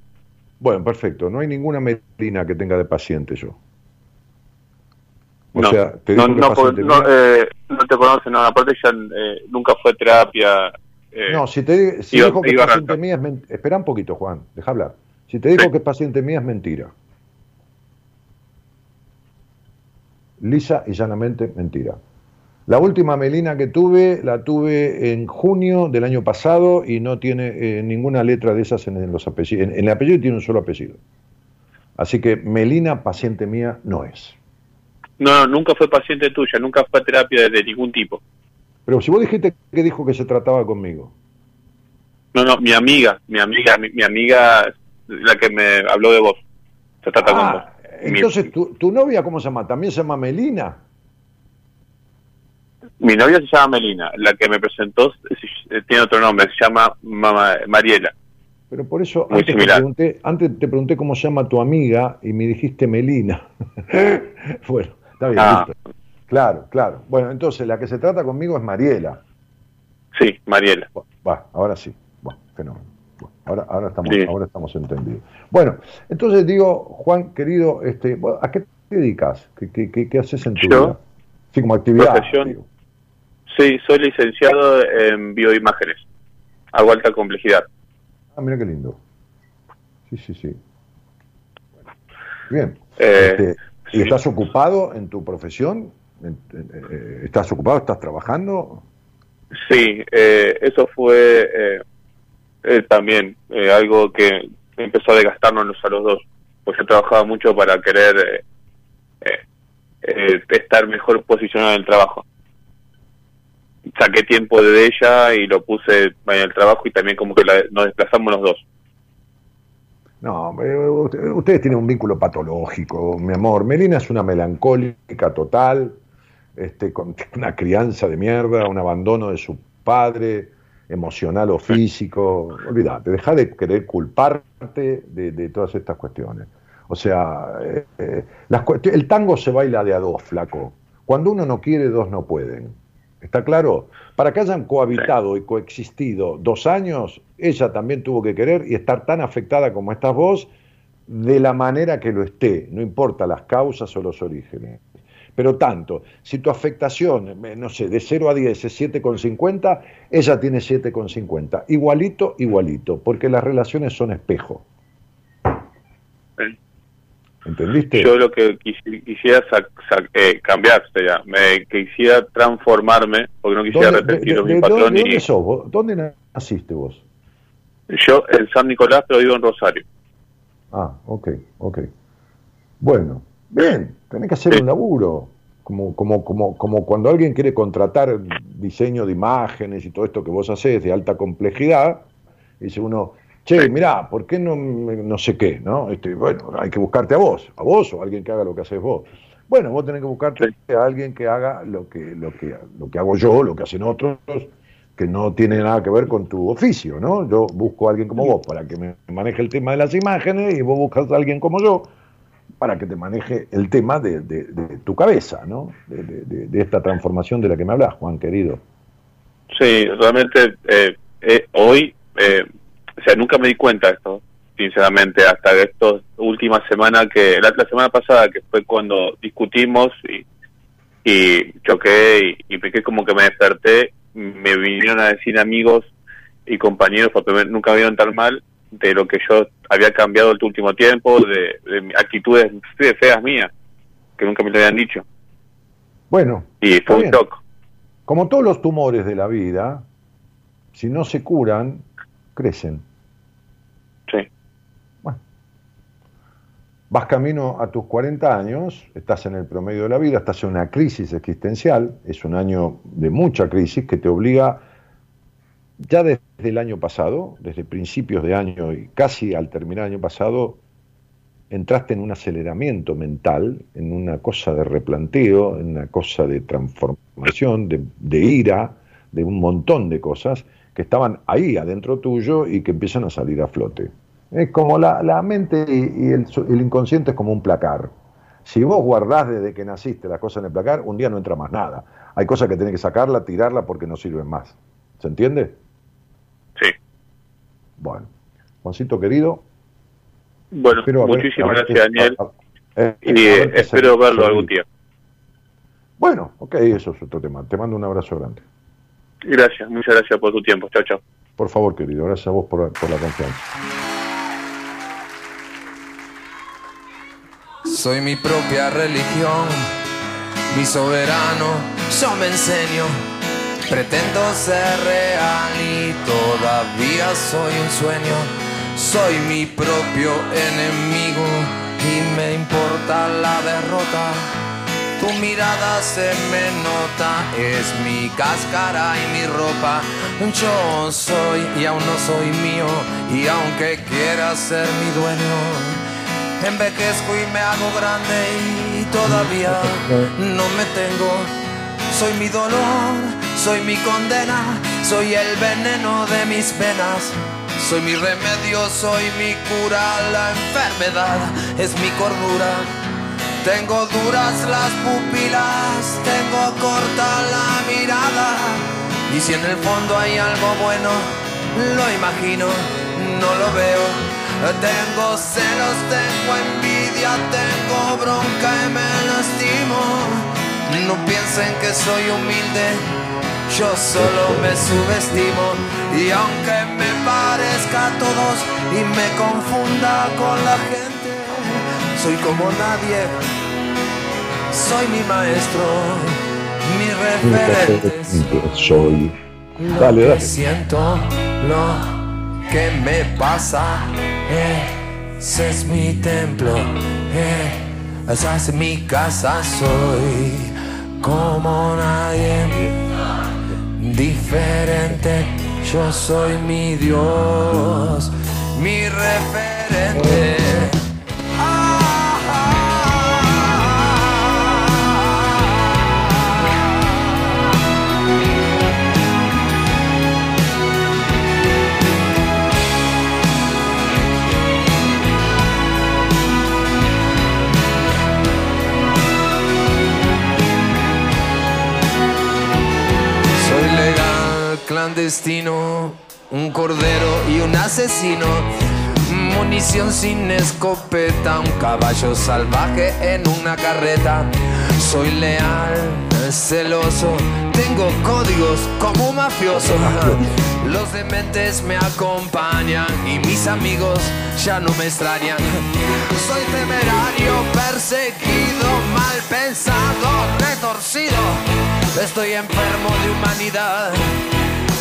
Bueno, perfecto. No hay ninguna medicina que tenga de paciente yo. O no, sea, te no, no, no, eh, no, te conoce, no, aparte ya eh, nunca fue terapia. Eh, no, si te si dijo que es paciente mía es mentira. Espera un poquito, Juan, deja hablar. Si te dijo que es paciente mía es mentira. Lisa y llanamente mentira. La última melina que tuve la tuve en junio del año pasado y no tiene eh, ninguna letra de esas en, los apellidos. En, el apellido tiene un solo apellido. Así que melina, paciente mía, no es. No, nunca fue paciente tuya, nunca fue terapia de ningún tipo. Pero si vos dijiste que dijo que se trataba conmigo. No, no, mi amiga, mi amiga, mi, amiga, la que me habló de vos, se trata con ah, vos. Entonces, ¿tu, ¿tu novia cómo se llama? ¿También se llama Melina? Mi novia se llama Melina, la que me presentó tiene otro nombre, se llama Mariela. Pero por eso antes te, pregunté, antes te pregunté cómo se llama tu amiga y me dijiste Melina. bueno, está bien, ah. Claro, claro. Bueno, entonces la que se trata conmigo es Mariela. Sí, Mariela. Va, ahora sí. Bueno, fenómeno. ahora, ahora, estamos, ahora estamos entendidos. Bueno, entonces digo, Juan, querido, este, ¿a qué te dedicas? ¿Qué, qué, qué, haces en tu vida? Sí, como actividad. Sí, soy licenciado en bioimágenes. Hago alta complejidad. Ah, mira qué lindo. Sí, sí, sí. Bien. Eh, este, ¿Y estás ocupado en tu profesión? Eh, ¿Estás ocupado? ¿Estás trabajando? Sí, eh, eso fue también algo que empezó a desgastarnos a los dos. Pues yo trabajaba mucho para querer estar mejor posicionado en el trabajo saqué tiempo de ella y lo puse en el trabajo y también como que nos desplazamos los dos. No, ustedes tienen un vínculo patológico, mi amor. Melina es una melancólica total, este, con una crianza de mierda, un abandono de su padre, emocional o físico. Olvídate, deja de querer culparte de, todas estas cuestiones. O sea, eh, eh, el tango se baila de a dos, flaco. Cuando uno no quiere, dos no pueden. ¿Está claro? Para que hayan cohabitado y coexistido dos años, ella también tuvo que querer y estar tan afectada como estás vos, de la manera que lo esté, no importa las causas o los orígenes. Pero tanto, si tu afectación, eh, no sé, de 0 a 10 es 7,50, ella tiene 7,50. Igualito, igualito, porque las relaciones son espejo. ¿Entendiste? Yo lo que quisiera eh, cambiar, sería, me quisiera transformarme, porque no quisiera repetir mi patrón. ¿de, dónde sos vos? ¿Dónde naciste vos? Yo en San Nicolás, pero vivo en Rosario. Ah, ok, ok. Bueno, bien, tenés que hacer un laburo. Como, como, como, como cuando alguien quiere contratar diseño de imágenes y todo esto que vos haces de alta complejidad, dice uno, che, mirá, ¿por qué no, no sé qué? ¿no? Este, bueno, hay que buscarte a vos, a vos o a alguien que haga lo que haces vos. Bueno, vos tenés que buscarte a alguien que haga lo que, lo que, lo que hago yo, lo que hacen otros, que no tiene nada que ver con tu oficio, ¿no? Yo busco a alguien como vos para que me maneje el tema de las imágenes y vos buscas a alguien como yo para que te maneje el tema de, tu cabeza, ¿no? De, esta transformación de la que me hablas, Juan, querido. Sí, realmente eh, eh, hoy eh, o sea, nunca me di cuenta de esto, sinceramente, hasta esta última semana que, la, semana pasada, que fue cuando discutimos y, y choqué y, y como que me desperté, me vinieron a decir amigos y compañeros, porque nunca me vieron tan mal, de lo que yo había cambiado el último tiempo, de, actitudes feas mías, que nunca me lo habían dicho. Bueno. Y fue un shock. Como todos los tumores de la vida, si no se curan, crecen. Vas camino a tus 40 años, estás en el promedio de la vida, estás en una crisis existencial, es un año de mucha crisis que te obliga, ya desde el año pasado, desde principios de año y casi al terminar año pasado, entraste en un aceleramiento mental, en una cosa de replanteo, en una cosa de transformación, de ira, de un montón de cosas que estaban ahí adentro tuyo y que empiezan a salir a flote. Es como la, la mente y, el, inconsciente es como un placar. Si vos guardás desde que naciste las cosas en el placar, un día no entra más nada. Hay cosas que tenés que sacarla, tirarla porque no sirven más. ¿Se entiende? Sí. Bueno, Juancito querido. Bueno, muchísimas gracias, Daniel. Eh, y eh, espero verlo algún día. Bueno, ok, eso es otro tema. Te mando un abrazo grande. Gracias, muchas gracias por tu tiempo. Chao, chao. Por favor, querido, gracias a vos por, por la confianza. Soy mi propia religión, mi soberano, yo me enseño. Pretendo ser real y todavía soy un sueño. Soy mi propio enemigo y me importa la derrota. Tu mirada se me nota, es mi cáscara y mi ropa. Yo soy y aún no soy mío, y aunque quiera ser mi dueño, Envejezco y me hago grande y todavía no me tengo. Soy mi dolor, soy mi condena, soy el veneno de mis venas. Soy mi remedio, soy mi cura, la enfermedad es mi cordura. Tengo duras las pupilas, tengo corta la mirada. Y si en el fondo hay algo bueno, lo imagino, no lo veo. Tengo celos, tengo envidia, tengo bronca y me lastimo. No piensen que soy humilde, yo solo me subestimo. Y aunque me parezca a todos y me confunda con la gente, soy como nadie, soy mi maestro, mi referente. Soy. Dale, dale. Siento lo que me pasa. Ese es mi templo, esa es mi casa. Soy como nadie, diferente. Yo soy mi Dios, mi referente. Clandestino, un cordero y un asesino. Munición sin escopeta, un caballo salvaje en una carreta. Soy leal, celoso, tengo códigos como mafioso. Los dementes me acompañan y mis amigos ya no me extrañan. Soy temerario, perseguido, mal pensado, retorcido. Estoy enfermo de humanidad,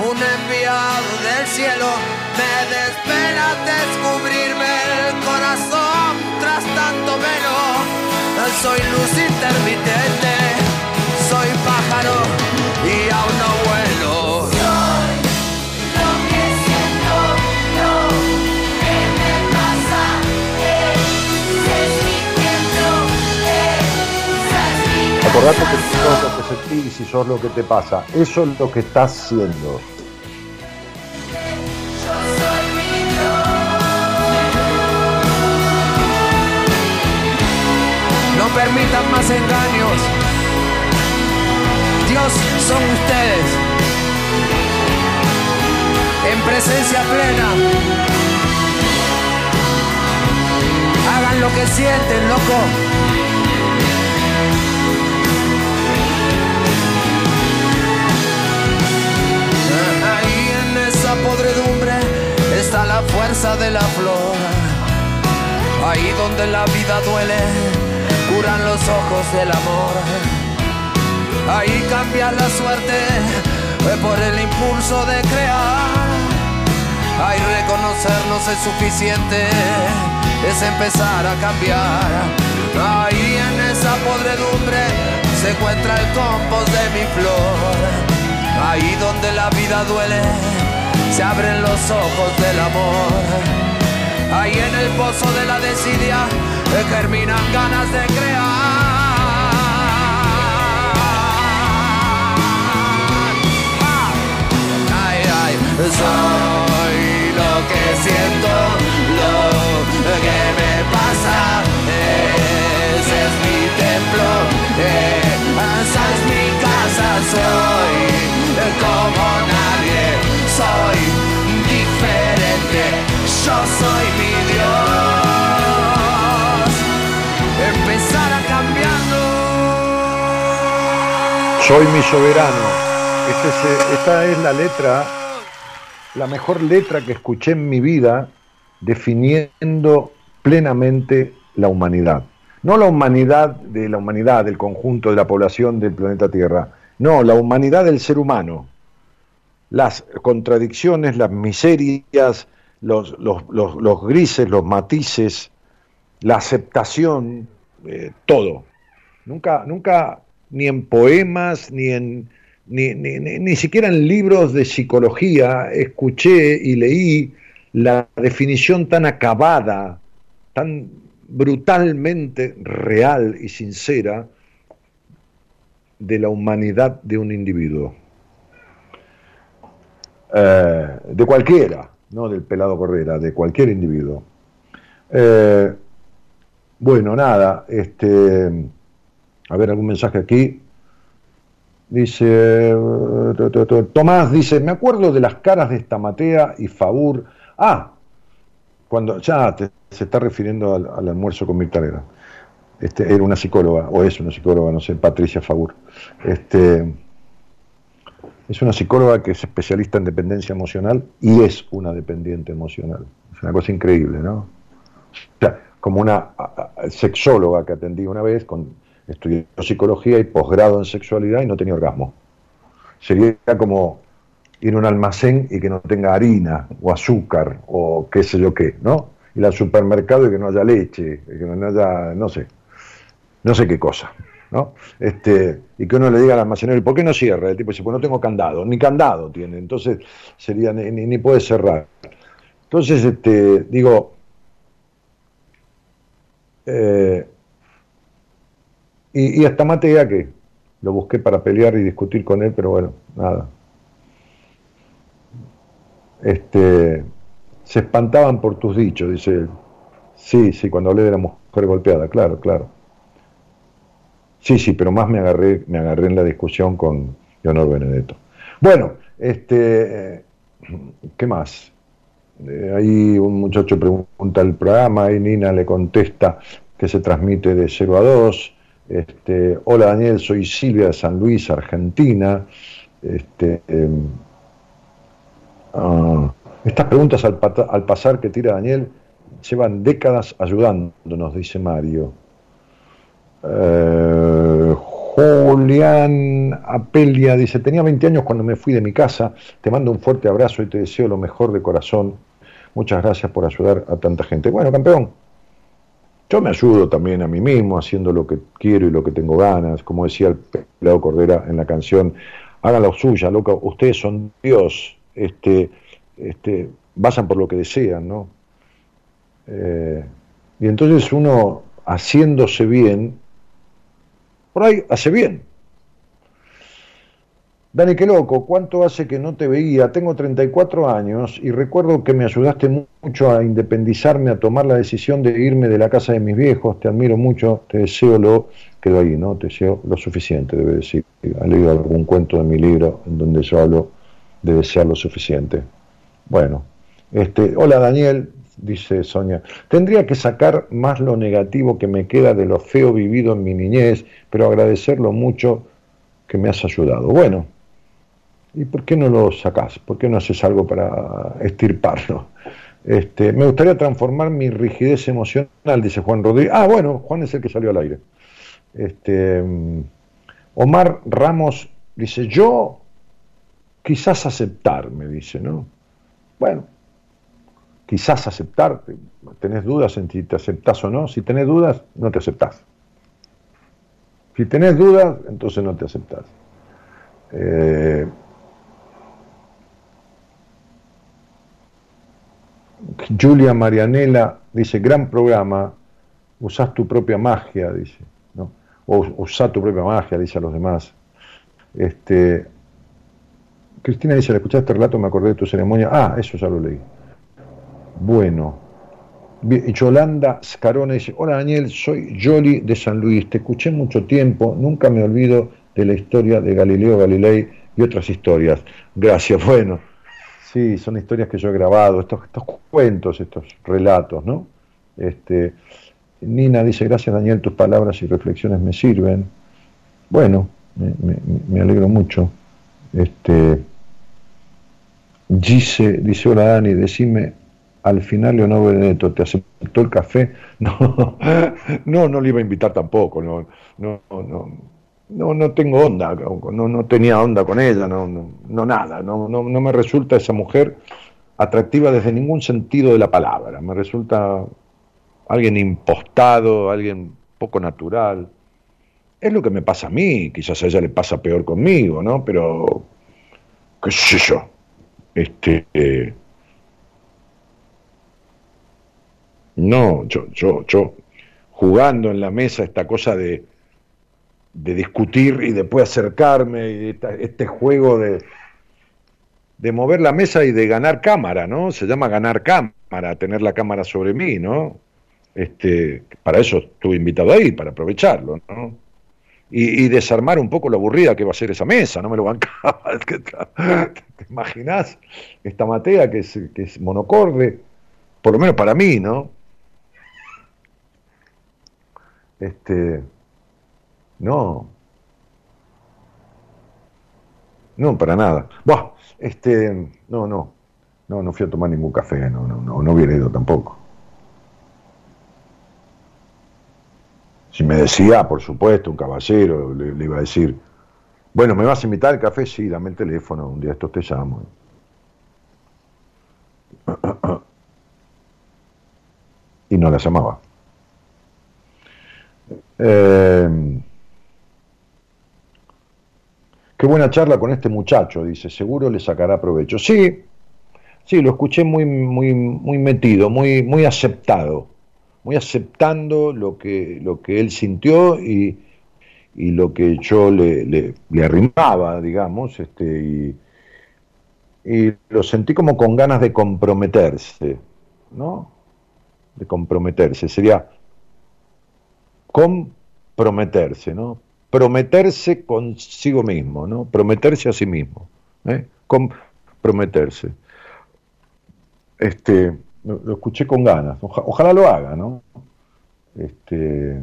un enviado del cielo. Me desvela descubrirme el corazón tras tanto velo. Soy luz intermitente, soy pájaro y aún no vuelo. Acordate que sos lo que sentís y sos lo que te pasa. Eso es lo que estás siendo. No permitan más engaños. Dios son ustedes. En presencia plena. Hagan lo que sienten, loco. Podredumbre está la fuerza de la flor. Ahí donde la vida duele, curan los ojos del amor. Ahí cambia la suerte por el impulso de crear. Ahí reconocernos es suficiente, es empezar a cambiar. Ahí en esa podredumbre se encuentra el compost de mi flor. Ahí donde la vida duele, se abren los ojos del amor. Ahí en el pozo de la desidia, eh, germinan ganas de crear. Ay, ay, soy lo que siento, lo que me pasa. Ese es mi templo, esa es mi casa. Soy como nadie, soy diferente. Yo soy mi Dios. Empezar a cambiarlo. Soy mi soberano. Este es- esta es la letra, la mejor letra que escuché en mi vida definiendo plenamente la humanidad. No la humanidad de la humanidad, del conjunto de la población del planeta Tierra. No, la humanidad del ser humano. Las contradicciones, las miserias, los, los- los- los grises, los matices, la aceptación, eh, todo. Nunca, nunca, ni en poemas, ni en ni, ni, ni- ni siquiera en libros de psicología escuché y leí la definición tan acabada, tan brutalmente real y sincera de la humanidad de un individuo. Eh, de cualquiera, no del pelado Cordera, de cualquier individuo. Eh, bueno, nada, este, a ver algún mensaje aquí. Dice, to- to- to- Tomás dice, me acuerdo de las caras de Estamatea y Fabur. Ah, cuando ya se está refiriendo al, al almuerzo con Mirta. Este, era una psicóloga, o es una psicóloga, no sé, Patricia Fabur. Este, es una psicóloga que es especialista en dependencia emocional y es una dependiente emocional. Es una cosa increíble, ¿no? O sea, como una sexóloga que atendí una vez, con, estudió psicología y posgrado en sexualidad y no tenía orgasmo. Sería como ir a un almacén y que no tenga harina o azúcar o qué sé yo qué, ¿no? Ir al supermercado y que no haya leche, que no haya, no sé, no sé qué cosa, ¿no? Este, y que uno le diga al almacenero, ¿y por qué no cierra? El tipo dice, pues no tengo candado, ni candado tiene, entonces sería, ni, ni- ni puede cerrar. Entonces, este, digo, Eh, y, y hasta Matea, que lo busqué para pelear y discutir con él, pero bueno, nada. Este, se espantaban por tus dichos, dice él. Sí, sí, cuando hablé de la mujer golpeada, claro, claro. Sí, sí, pero más me agarré, me agarré en la discusión con Leonor Benedetto. Bueno, este, ¿qué más? Eh, ahí un muchacho pregunta el programa y Nina le contesta que se transmite de 0 a 2. Este, Hola Daniel, soy Silvia de San Luis, Argentina. Este, em, ah, estas preguntas al, al, pasar que tira Daniel llevan décadas ayudándonos, dice Mario. Eh, Julián Apelia dice, tenía 20 años cuando me fui de mi casa, te mando un fuerte abrazo y te deseo lo mejor de corazón. Muchas gracias por ayudar a tanta gente. Bueno, campeón, yo me ayudo también a mí mismo haciendo lo que quiero y lo que tengo ganas, como decía el pelado Cordera en la canción, hagan lo suya, loco, ustedes son Dios, este, este, vayan por lo que desean, ¿no? Eh, y entonces uno, haciéndose bien, por ahí hace bien. Dani, qué loco, ¿cuánto hace que no te veía? Tengo 34 años y recuerdo que me ayudaste mucho a independizarme, a tomar la decisión de irme de la casa de mis viejos. Te admiro mucho, te deseo lo, quedo ahí, ¿no? Te deseo lo suficiente, debe decir. Ha leído algún cuento de mi libro en donde yo hablo de desear lo suficiente. Bueno, este, hola Daniel, dice Sonia. Tendría que sacar más lo negativo que me queda de lo feo vivido en mi niñez, pero agradecerlo mucho que me has ayudado. Bueno, ¿y por qué no lo sacás? ¿Por qué no haces algo para estirparlo? Este, me gustaría transformar mi rigidez emocional, dice Juan Rodríguez. Ah, bueno, Juan es el que salió al aire. Este, Omar Ramos dice, yo quizás aceptar, me dice, ¿no? Bueno, quizás aceptarte. Tenés dudas en si te aceptás o no. Si tenés dudas, no te aceptás. Si tenés dudas, entonces no te aceptás. Eh, Julia Marianela dice, gran programa, usás tu propia magia, dice, ¿no? O usá tu propia magia, dice a los demás. Este, Cristina dice, al escuchar este relato me acordé de tu ceremonia. Ah, eso ya lo leí. Bueno. Yolanda Scarona dice, hola Daniel, soy Jolly de San Luis, te escuché mucho tiempo, nunca me olvido de la historia de Galileo Galilei y otras historias. Gracias, bueno, sí, son historias que yo he grabado, estos, estos cuentos, estos relatos, ¿no? Este, Nina dice, gracias Daniel, tus palabras y reflexiones me sirven. Bueno, me, alegro mucho. Este, dice, hola Dani, decime al final Leonor Benedetto te aceptó el café, no, no, no le iba a invitar tampoco, no, no, no, no, tengo onda, no, no tenía onda con ella, no, no, no nada, no, no, no me resulta esa mujer atractiva desde ningún sentido de la palabra, me resulta alguien impostado, alguien poco natural. Es lo que me pasa a mí, quizás a ella le pasa peor conmigo, ¿no? Pero, qué sé yo, este... No, yo, yo, yo, jugando en la mesa esta cosa de, de discutir y después acercarme, y este juego de, de mover la mesa y de ganar cámara, ¿no? Se llama ganar cámara, tener la cámara sobre mí, ¿no? Este, para eso estuve invitado ahí, para aprovecharlo, ¿no? Y, desarmar un poco lo aburrida que va a ser esa mesa, no me lo bancaba. ¿Te imaginas? Esta matea que es, que es monocorde, por lo menos para mí, ¿no? Este, no, no, para nada. Buah, este, no, no, no, no fui a tomar ningún café, no, no, no, no hubiera ido tampoco. Si me decía, por supuesto, un caballero, le, iba a decir, bueno, ¿me vas a invitar al café? Sí, dame el teléfono, un día esto te llamo. Y no la llamaba. Eh, qué buena charla con este muchacho, dice, seguro le sacará provecho. Sí, sí, lo escuché muy, muy, muy metido, muy, muy aceptado, muy aceptando lo que, lo que él sintió y, y lo que yo le, le, le arrimaba, digamos, este, y, y lo sentí como con ganas de comprometerse, ¿no? De comprometerse, sería comprometerse, ¿no? Prometerse consigo mismo, ¿no? Prometerse a sí mismo, ¿eh? Comprometerse. Este, lo, escuché con ganas, ojalá lo haga, ¿no? Este,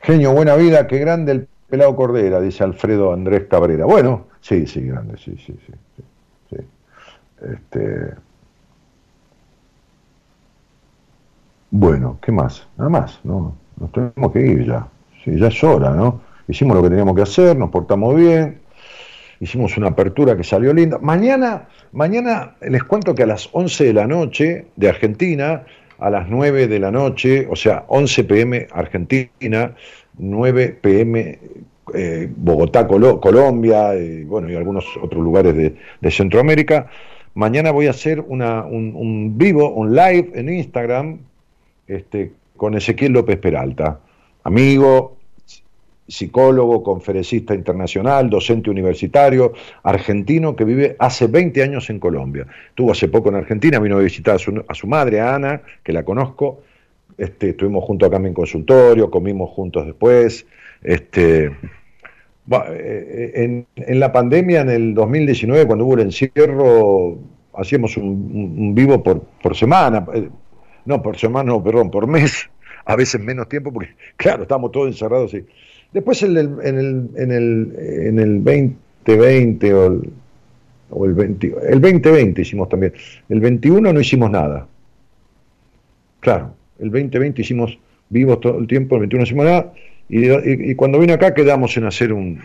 genio, buena vida, qué grande el pelado Cordera, dice Alfredo Andrés Cabrera. Bueno, Sí, sí, grande, sí, sí, sí. sí, Este... Bueno, ¿qué más? Nada más, ¿no? Nos tenemos que ir ya. Sí, ya es hora, ¿no? Hicimos lo que teníamos que hacer, nos portamos bien, hicimos una apertura que salió linda. Mañana, mañana les cuento que a las 11 de la noche de Argentina, a las 9 de la noche, o sea, 11 pm Argentina, 9 pm eh, Bogotá, Colombia, y, bueno, y algunos otros lugares de, Centroamérica. Mañana voy a hacer una, un, vivo, un live en Instagram este, con Ezequiel López Peralta, amigo, psicólogo, conferencista internacional, docente universitario, argentino que vive hace 20 años en Colombia. Estuvo hace poco en Argentina, vino a visitar a su, a su madre, a Ana, que la conozco. Este, estuvimos juntos acá en mi consultorio, comimos juntos después. Este, eh, en, la pandemia, en el 2019, cuando hubo el encierro, hacíamos un, vivo por, por semana, eh, no, por semana, no, perdón, por mes, a veces menos tiempo, porque claro, estábamos todos encerrados. Y... Después en el, en el, en el, en el 2020 o el, o el, 20, el 2020 hicimos también, el 21 no hicimos nada. Claro, el 2020 hicimos vivos todo el tiempo, el 21 no hicimos nada, y, cuando vine acá quedamos en hacer un,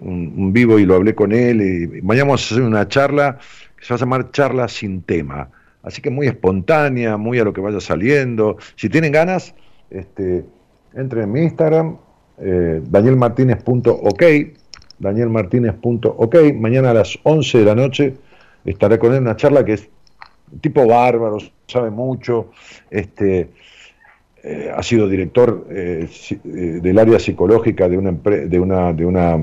vivo y lo hablé con él. Y mañana vamos a hacer una charla que se va a llamar Charla sin tema. Así que muy espontánea, muy a lo que vaya saliendo. Si tienen ganas, este, entren en mi Instagram, eh, danielmartinez.ok, danielmartinez.ok. Mañana a las 11 de la noche estaré con él una charla que es tipo bárbaro, sabe mucho. Este, eh, ha sido director eh, eh, del área psicológica de una, de una, de una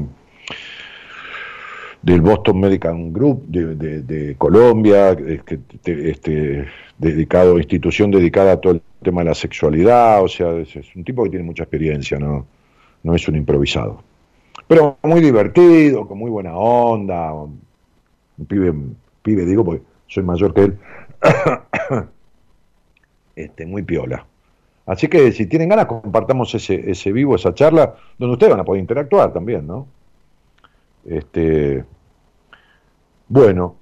del Boston Medical Group de, Colombia, este, dedicado, institución dedicada a todo el tema de la sexualidad, o sea, es, un tipo que tiene mucha experiencia, no, no es un improvisado. Pero muy divertido, con muy buena onda, un pibe, pibe digo porque soy mayor que él, este, muy piola. Así que si tienen ganas, compartamos ese, ese vivo, esa charla, donde ustedes van a poder interactuar también, ¿no? Este, bueno.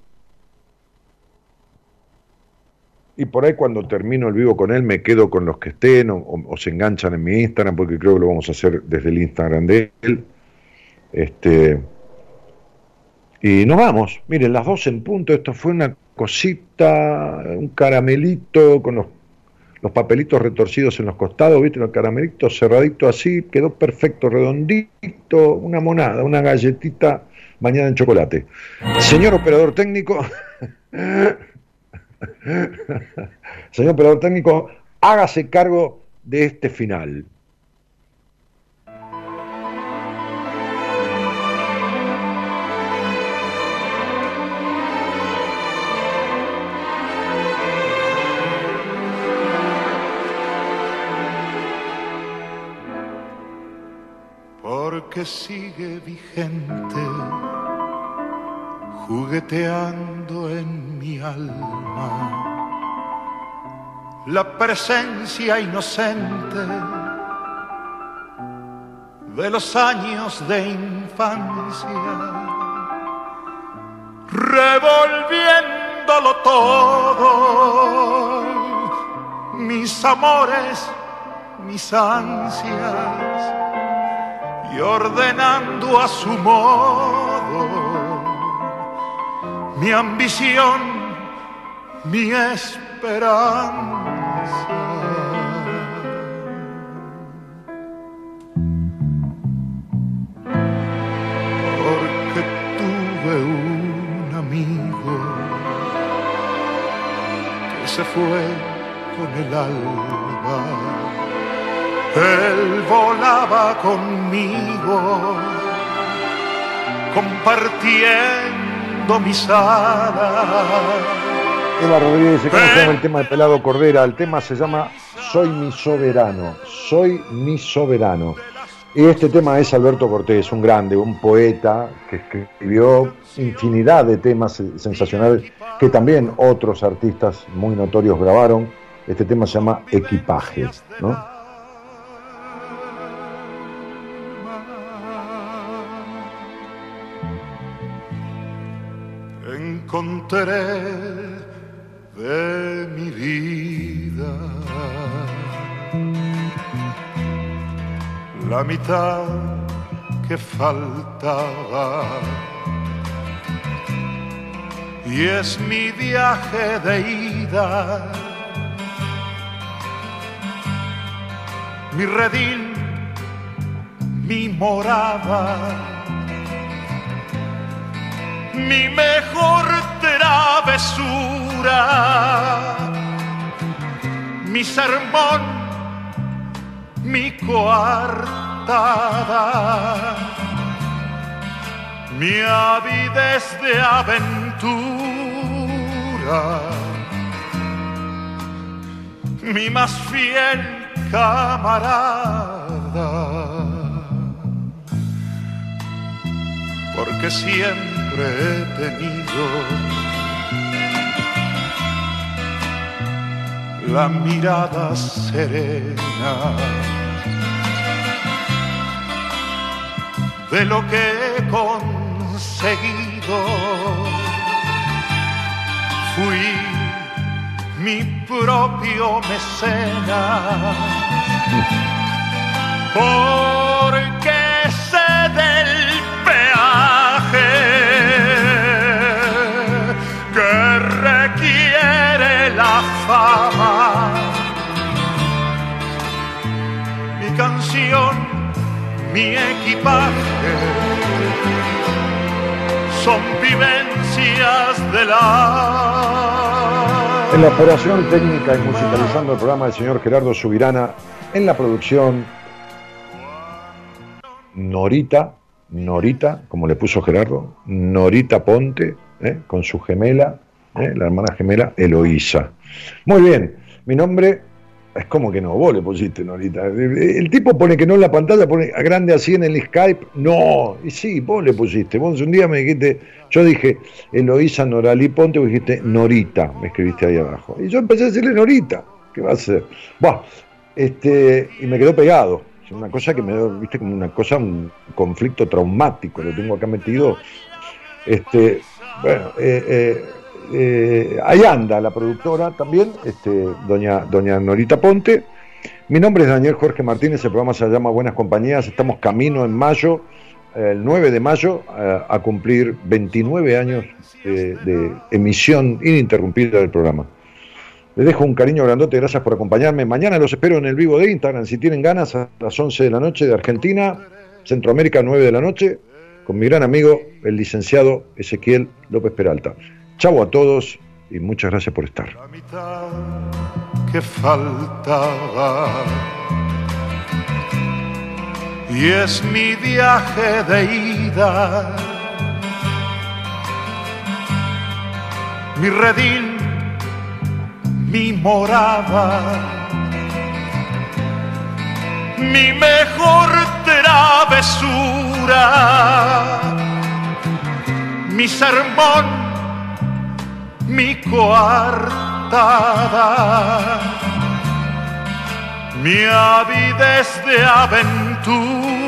Y por ahí cuando termino el vivo con él me quedo con los que estén o, se enganchan en mi Instagram, porque creo que lo vamos a hacer desde el Instagram de él. Este, y nos vamos. Miren, las dos en punto. Esto fue una cosita, un caramelito con los los papelitos retorcidos en los costados, ¿viste? Los caramelitos cerraditos así, quedó perfecto, redondito, una monada, una galletita bañada en chocolate. Señor operador técnico, señor operador técnico, hágase cargo de este final. Que sigue vigente, jugueteando en mi alma. La presencia inocente de los años de infancia, revolviéndolo todo, mis amores, mis ansias y ordenando a su modo mi ambición, mi esperanza. Porque tuve un amigo que se fue con el alba. Él volaba conmigo, compartiendo mis alas. Eva Rodríguez, ¿cómo se llama el tema de Pelado Cordera? El tema se llama Soy mi soberano, soy mi soberano. Y este tema es Alberto Cortés, un grande, un poeta que escribió infinidad de temas sensacionales que también otros artistas muy notorios grabaron. Este tema se llama Equipaje, ¿no? Encontré de mi vida. La mitad que faltaba. Y es mi viaje de ida, mi redil, mi morada, mi mejor travesura, mi sermón mi coartada, mi avidez de aventura, mi más fiel camarada, porque siempre he tenido la mirada serena de lo que he conseguido. Fui mi propio mecenas, porque del Mi canción mi equipaje son vivencias de la... En la operación técnica y musicalizando el programa del señor Gerardo Subirana, en la producción Norita, Norita, como le puso Gerardo, Norita Ponte, ¿eh? con su gemela, ¿eh? la hermana gemela Eloísa. Muy bien, mi nombre es como que no, vos le pusiste, Norita. El tipo pone que no en la pantalla, pone a grande así en el Skype. No, y sí, vos le pusiste. Vos un día me dijiste, yo dije Eloísa Noralí Ponte, vos dijiste Norita, me escribiste ahí abajo. Y yo empecé a decirle Norita, ¿qué va a ser? Bueno, este, y me quedó pegado. Es una cosa que me dio, viste, como una cosa, un conflicto traumático, lo tengo acá metido. Este, bueno, eh, eh, eh, ahí anda la productora también, este, doña, doña Norita Ponte. Mi nombre es Daniel Jorge Martínez, el programa se llama Buenas Compañías, estamos camino en mayo, el 9 de mayo, a cumplir 29 años de emisión ininterrumpida del programa. Les dejo un cariño grandote, gracias por acompañarme. Mañana los espero en el vivo de Instagram, si tienen ganas, a las 11 de la noche de Argentina, Centroamérica 9 de la noche, con mi gran amigo, el licenciado Ezequiel López Peralta. Chau a todos y muchas gracias por estar. La mitad que faltaba. Y es mi viaje de ida, mi redil, mi morada, mi mejor travesura, mi sermón mi coartada, mi avidez de aventura